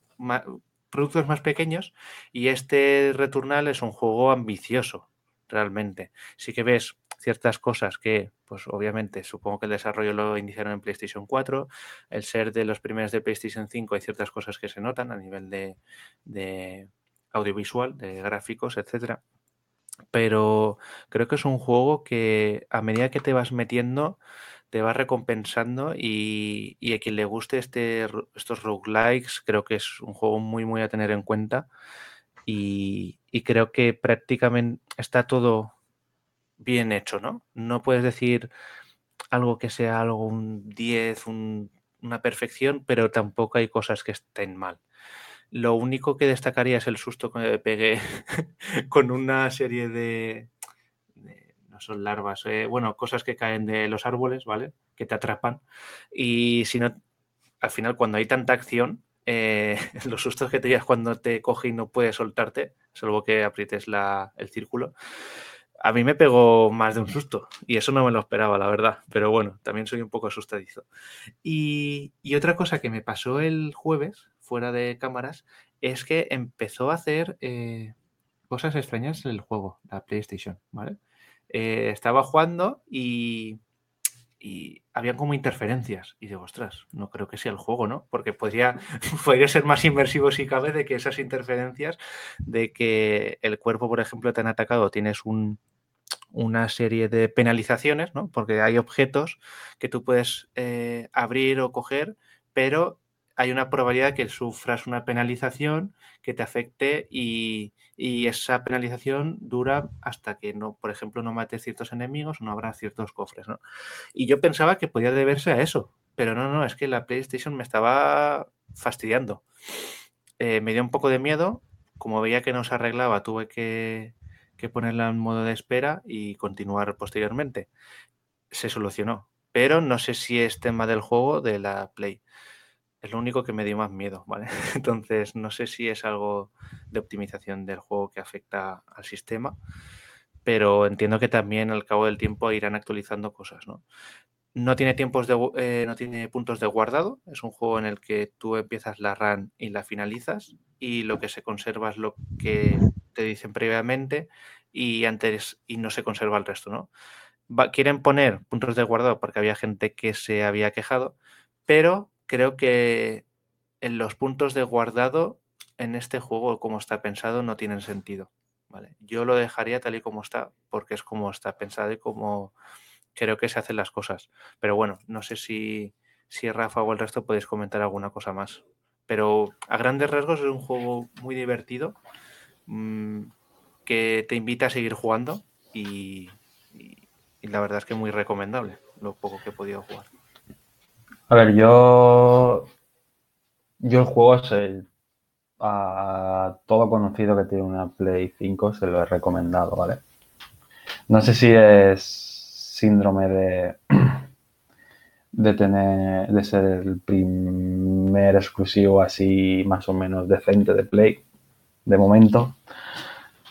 productos más pequeños y este Returnal es un juego ambicioso, realmente. Sí que ves ciertas cosas que, pues obviamente, supongo que el desarrollo lo iniciaron en PlayStation 4, el ser de los primeros de PlayStation 5 hay ciertas cosas que se notan a nivel de, audiovisual, de gráficos, etcétera. Pero creo que es un juego que a medida que te vas metiendo, te va recompensando y, a quien le guste este, estos roguelikes, creo que es un juego muy, muy a tener en cuenta. Y creo que prácticamente está todo bien hecho, ¿no? No puedes decir algo que sea algo un 10, una perfección, pero tampoco hay cosas que estén mal. Lo único que destacaría es el susto que me pegué (laughs) con una serie de, no son larvas, eh, bueno, cosas que caen de los árboles, ¿vale? Que te atrapan. Y si no, al final cuando hay tanta acción, eh, (laughs) los sustos que te llevas cuando te coge y no puedes soltarte, salvo que aprietes el círculo, a mí me pegó más de un susto y eso no me lo esperaba, la verdad. Pero bueno, también soy un poco asustadizo. Y, otra cosa que me pasó el jueves, fuera de cámaras, es que empezó a hacer eh, cosas extrañas en el juego, la PlayStation, ¿vale? Eh, estaba jugando y y habían como interferencias. Y digo, ostras, no creo que sea el juego, ¿no? Porque podría, (laughs) podría ser más inmersivo si cabe de que esas interferencias, de que el cuerpo, por ejemplo, te han atacado, tienes un, una serie de penalizaciones, ¿no? Porque hay objetos que tú puedes eh, abrir o coger, pero hay una probabilidad que sufras una penalización que te afecte y, esa penalización dura hasta que no, por ejemplo, no mates ciertos enemigos no habrá ciertos cofres, ¿no? Y yo pensaba que podía deberse a eso, pero no, no, es que la PlayStation me estaba fastidiando. Eh, me dio un poco de miedo, como veía que no se arreglaba, tuve que, que ponerla en modo de espera y continuar posteriormente. Se solucionó, pero no sé si es tema del juego de la Play es lo único que me dio más miedo, ¿vale? (laughs) Entonces, no sé si es algo de optimización del juego que afecta al sistema, pero entiendo que también al cabo del tiempo irán actualizando cosas, ¿no? No tiene tiempos de, eh, no tiene puntos de guardado. Es un juego en el que tú empiezas la run y la finalizas y lo que se conserva es lo que te dicen previamente y antes y no se conserva el resto, ¿no? quieren poner puntos de guardado porque había gente que se había quejado, pero creo que en los puntos de guardado en este juego, como está pensado, no tienen sentido. ¿vale? Yo lo dejaría tal y como está, porque es como está pensado y como creo que se hacen las cosas. Pero bueno, no sé si, si Rafa o el resto podéis comentar alguna cosa más. Pero a grandes rasgos es un juego muy divertido mm, que te invita a seguir jugando y, y la verdad es que muy recomendable lo poco que he podido jugar. A ver, yo. Yo el juego es el. A todo conocido que tiene una Play 5 se lo he recomendado, ¿vale? No sé si es síndrome de. de tener. de ser el primer exclusivo así más o menos decente de Play. De momento.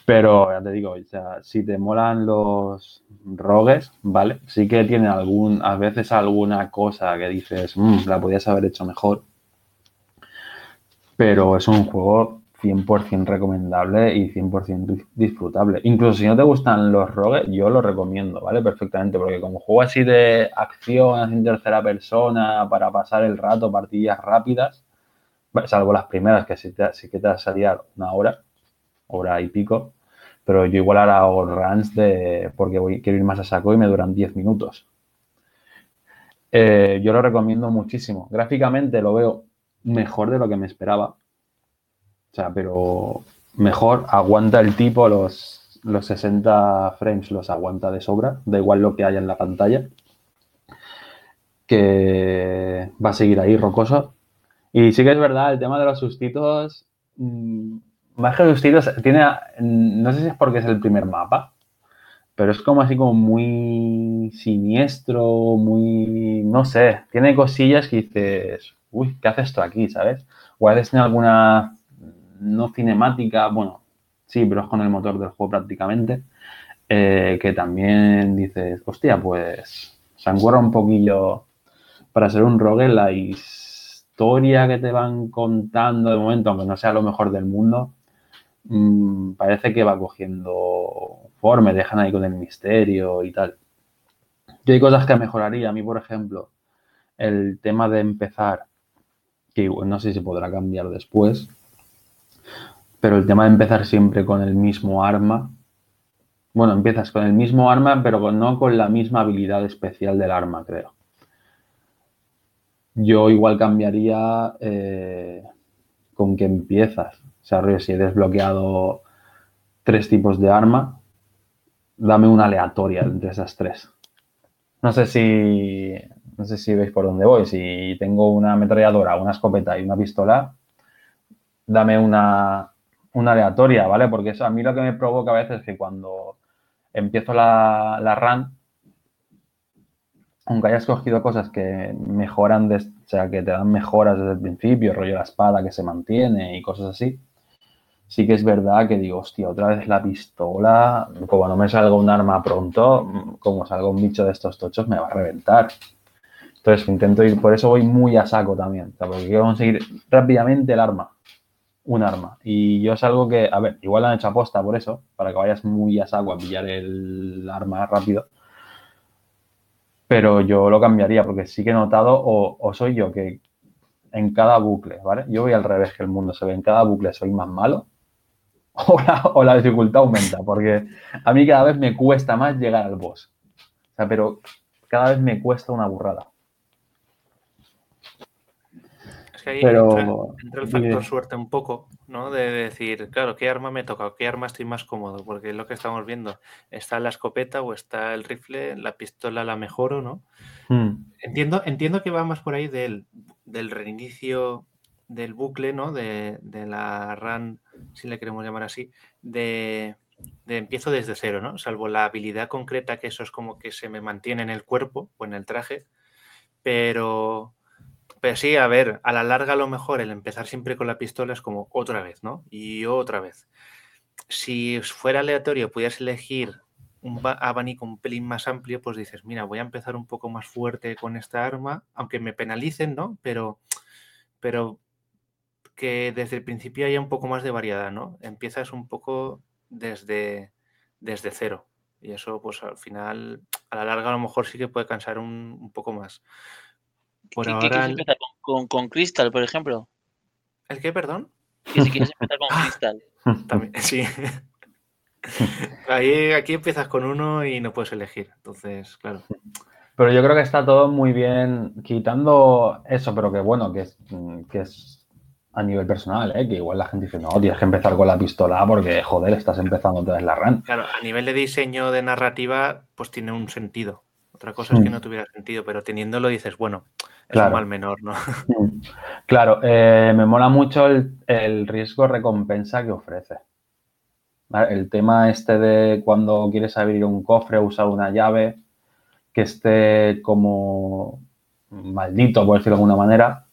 Pero ya te digo, o sea, si te molan los rogues, ¿vale? Sí que tiene algún, a veces alguna cosa que dices, mmm, la podías haber hecho mejor. Pero es un juego 100% recomendable y 100% disfrutable. Incluso si no te gustan los rogues, yo lo recomiendo, ¿vale? Perfectamente, porque como juego así de acción, en tercera persona, para pasar el rato, partidas rápidas, salvo las primeras que sí, te, sí que te salía una hora, hora y pico, pero yo igual ahora hago runs de, porque voy, quiero ir más a saco y me duran 10 minutos. Eh, yo lo recomiendo muchísimo. Gráficamente lo veo mejor de lo que me esperaba. O sea, pero mejor aguanta el tipo los, los 60 frames, los aguanta de sobra, da igual lo que haya en la pantalla. Que va a seguir ahí rocoso. Y sí que es verdad, el tema de los sustitos, mm, más que los tiros, tiene, no sé si es porque es el primer mapa, pero es como así como muy siniestro, muy, no sé, tiene cosillas que dices, uy, ¿qué hace esto aquí, sabes? O a veces tiene alguna, no cinemática, bueno, sí, pero es con el motor del juego prácticamente, eh, que también dices, hostia, pues se encuerra un poquillo para ser un roguelite historia que te van contando de momento, aunque no sea lo mejor del mundo, mm, parece que va cogiendo forma, dejan ahí con el misterio y tal. Yo hay cosas que mejoraría. A mí, por ejemplo, el tema de empezar, que no sé si podrá cambiar después, pero el tema de empezar siempre con el mismo arma, bueno, empiezas con el mismo arma, pero no con la misma habilidad especial del arma, creo. Yo igual cambiaría eh, con que empiezas. Si he desbloqueado tres tipos de arma, dame una aleatoria entre esas tres. No sé si, no sé si veis por dónde voy. Si tengo una ametralladora, una escopeta y una pistola, dame una, una aleatoria, ¿vale? Porque eso a mí lo que me provoca a veces es que cuando empiezo la, la run, aunque hayas cogido cosas que mejoran, o sea, que te dan mejoras desde el principio, rollo la espada que se mantiene y cosas así, sí que es verdad que digo, hostia, otra vez la pistola, como no me salga un arma pronto, como salga un bicho de estos tochos, me va a reventar. Entonces intento ir, por eso voy muy a saco también, porque quiero conseguir rápidamente el arma un arma. Y yo es algo que, a ver, igual han hecho aposta por eso, para que vayas muy a saco a pillar el arma rápido. Pero yo lo cambiaría porque sí que he notado, o, soy yo que en cada bucle, ¿vale? Yo voy al revés que el mundo se ve, en cada bucle soy más malo (laughs) o la, o la dificultad aumenta, porque a mí cada vez me cuesta más llegar al boss. O sea, pero cada vez me cuesta una burrada pero, entra, el factor suerte un poco, ¿no? De decir, claro, ¿qué arma me toca? ¿Qué arma estoy más cómodo? Porque es lo que estamos viendo. Está la escopeta o está el rifle, la pistola la mejoro, ¿no? Hmm. Entiendo, entiendo que va más por ahí del, del reinicio del bucle, ¿no? De, de, la run, si le queremos llamar así, de, de, empiezo desde cero, ¿no? Salvo la habilidad concreta, que eso es como que se me mantiene en el cuerpo o en el traje, pero pero sí, a ver, a la larga a lo mejor el empezar siempre con la pistola es como otra vez, ¿no? Y otra vez. Si fuera aleatorio, pudieras elegir un abanico un pelín más amplio, pues dices, mira, voy a empezar un poco más fuerte con esta arma, aunque me penalicen, ¿no? Pero, pero que desde el principio haya un poco más de variedad, ¿no? Empiezas un poco desde, desde cero. Y eso, pues al final, a la larga a lo mejor sí que puede cansar un, un poco más. Por ahora... empezar con, con, Crystal, por ejemplo? ¿El qué, perdón? Que si quieres empezar con (laughs) Crystal. También, sí. (laughs) Ahí, aquí empiezas con uno y no puedes elegir. Entonces, claro. Pero yo creo que está todo muy bien, quitando eso, pero que bueno, que es, que es a nivel personal, ¿eh? que igual la gente dice, no, tienes que empezar con la pistola porque, joder, estás empezando otra vez la run. Claro, a nivel de diseño de narrativa, pues tiene un sentido. Otra cosa es que mm. no tuviera sentido, pero teniéndolo dices, bueno, es un mal menor, ¿no? (laughs) Mm. Claro, eh, me mola mucho el, riesgo-recompensa que ofrece. El tema este de cuando quieres abrir un cofre o usar una llave que esté como maldito, por decirlo de alguna manera,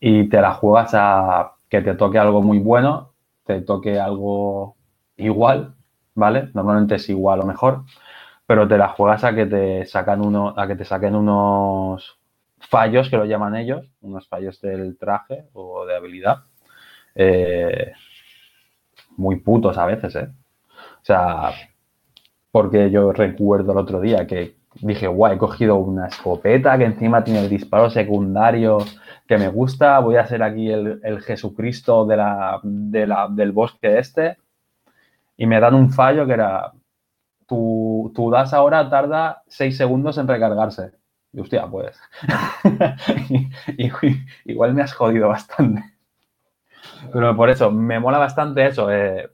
y te la juegas a que te toque algo muy bueno, te toque algo igual, ¿vale? Normalmente es igual o mejor pero te la juegas a que te sacan uno, a que te saquen unos fallos que lo llaman ellos, unos fallos del traje o de habilidad. Eh, muy putos a veces, ¿eh? O sea, porque yo recuerdo el otro día que dije, guay, he cogido una escopeta que encima tiene el disparo secundario que me gusta, voy a ser aquí el, Jesucristo de la, del bosque este. Y me dan un fallo que era, tu, tu DAS ahora tarda 6 segundos en recargarse. Y hostia, pues. (laughs) igual me has jodido bastante. Pero por eso, me mola bastante eso. Eh,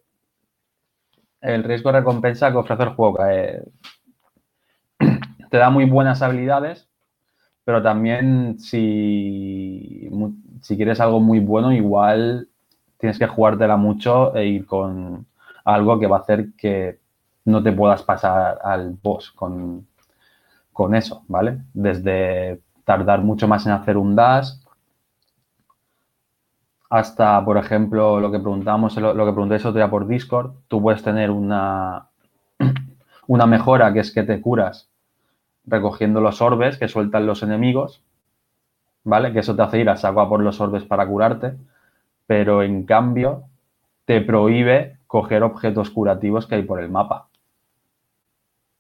el riesgo recompensa que ofrece el juego. Eh, te da muy buenas habilidades, pero también si, si quieres algo muy bueno, igual tienes que jugártela mucho e ir con algo que va a hacer que no te puedas pasar al boss con, con eso, ¿vale? Desde tardar mucho más en hacer un dash hasta, por ejemplo, lo que preguntamos, lo, que pregunté otro día por Discord, tú puedes tener una, (clears throat) una mejora que es que te curas recogiendo los orbes que sueltan los enemigos ¿vale? Que eso te hace ir a saco por los orbes para curarte, pero en cambio te prohíbe coger objetos curativos que hay por el mapa.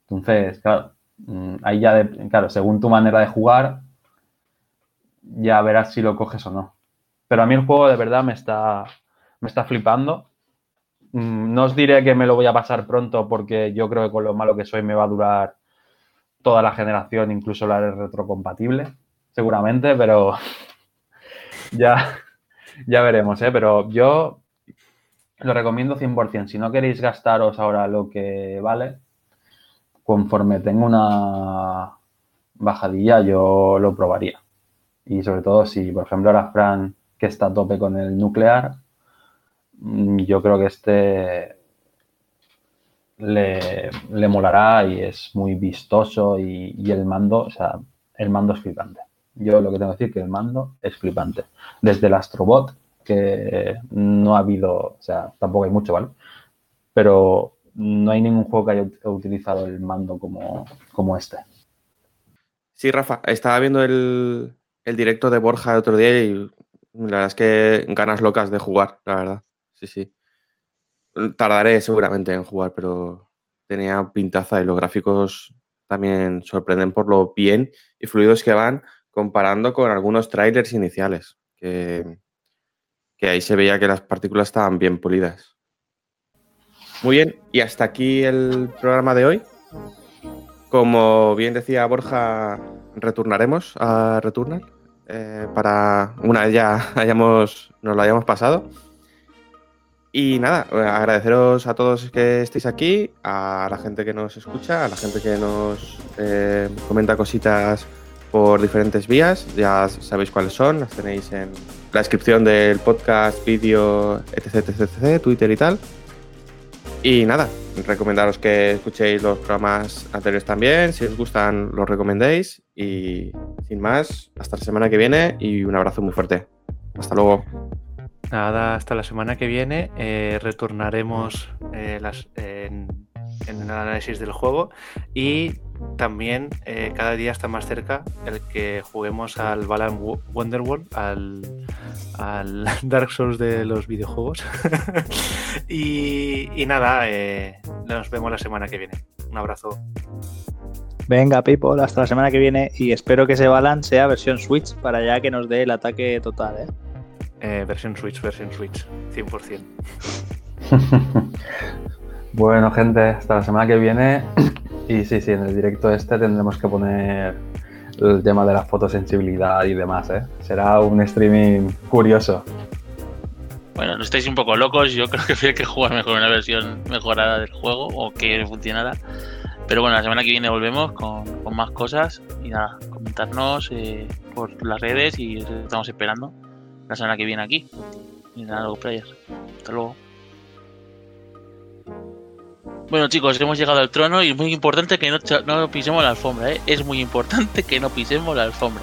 Entonces, claro, mm, ahí ya, de- claro, según tu manera de jugar, ya verás si lo coges o no. Pero a mí el juego de verdad me está, me está flipando. Mm, No os diré que me lo voy a pasar pronto porque yo creo que con lo malo que soy me va a durar toda la generación, incluso la retrocompatible, seguramente, pero (laughs) ya, ya veremos, ¿eh? Pero yo lo recomiendo 100%. Si no queréis gastaros ahora lo que vale, conforme tenga una bajadilla, yo lo probaría. Y sobre todo si, por ejemplo, ahora Fran, que está a tope con el nuclear, mm, yo creo que este le, le molará y es muy vistoso y, y el mando, o sea, el mando es flipante. Yo lo que tengo que decir es que el mando es flipante. Desde el Astrobot, que no ha habido, o sea, tampoco hay mucho, ¿vale? Pero no hay ningún juego que haya ut- utilizado el mando como, como este. Sí, Rafa, estaba viendo el, el directo de Borja el otro día y la verdad es que ganas locas de jugar, la verdad. Sí, sí. Tardaré seguramente en jugar, pero tenía pintaza y los gráficos también sorprenden por lo bien y fluidos que van comparando con algunos trailers iniciales, que, ahí se veía que las partículas estaban bien pulidas. Muy bien, y hasta aquí el programa de hoy. Como bien decía Borja, retornaremos a Returnal eh, para una vez ya hayamos, nos lo hayamos pasado. Y nada, eh, agradeceros a todos que estéis aquí, a la gente que nos escucha, a la gente que nos eh, comenta cositas por diferentes vías. Ya sabéis cuáles son, las tenéis en la descripción del podcast, vídeo, etc, etc, etc, Twitter y tal. Y nada, recomendaros que escuchéis los programas anteriores también, si os gustan los recomendéis y sin más, hasta la semana que viene y un abrazo muy fuerte. Hasta luego. Nada, hasta la semana que viene eh, retornaremos eh, en, el análisis del juego y también eh, cada día está más cerca el que juguemos al Balan Wo- Wonderworld, al, (laughs) Dark Souls de los videojuegos. (laughs) y, nada, nos vemos la semana que viene. Un abrazo. Venga, people, hasta la semana que viene y espero que ese Balan sea versión Switch para ya que nos dé el ataque total, ¿eh? Eh, versión Switch, versión Switch, 100%. (laughs) Bueno, gente, hasta la semana que viene. (coughs) Y sí, sí, en el directo este tendremos que poner el tema de la fotosensibilidad y demás, ¿eh? Será un streaming curioso. Bueno, no estáis un poco locos. Yo creo que (laughs) habría que jugar mejor una versión mejorada del juego o que funcionara. Pero bueno, la semana que viene volvemos con, con más cosas. Y nada, comentarnos eh, por las redes y os estamos esperando la semana que viene aquí. Y nada, los players. Hasta luego. Bueno chicos, hemos llegado al trono y es muy importante que no, no pisemos la alfombra. ¿eh? Es muy importante que no pisemos la alfombra.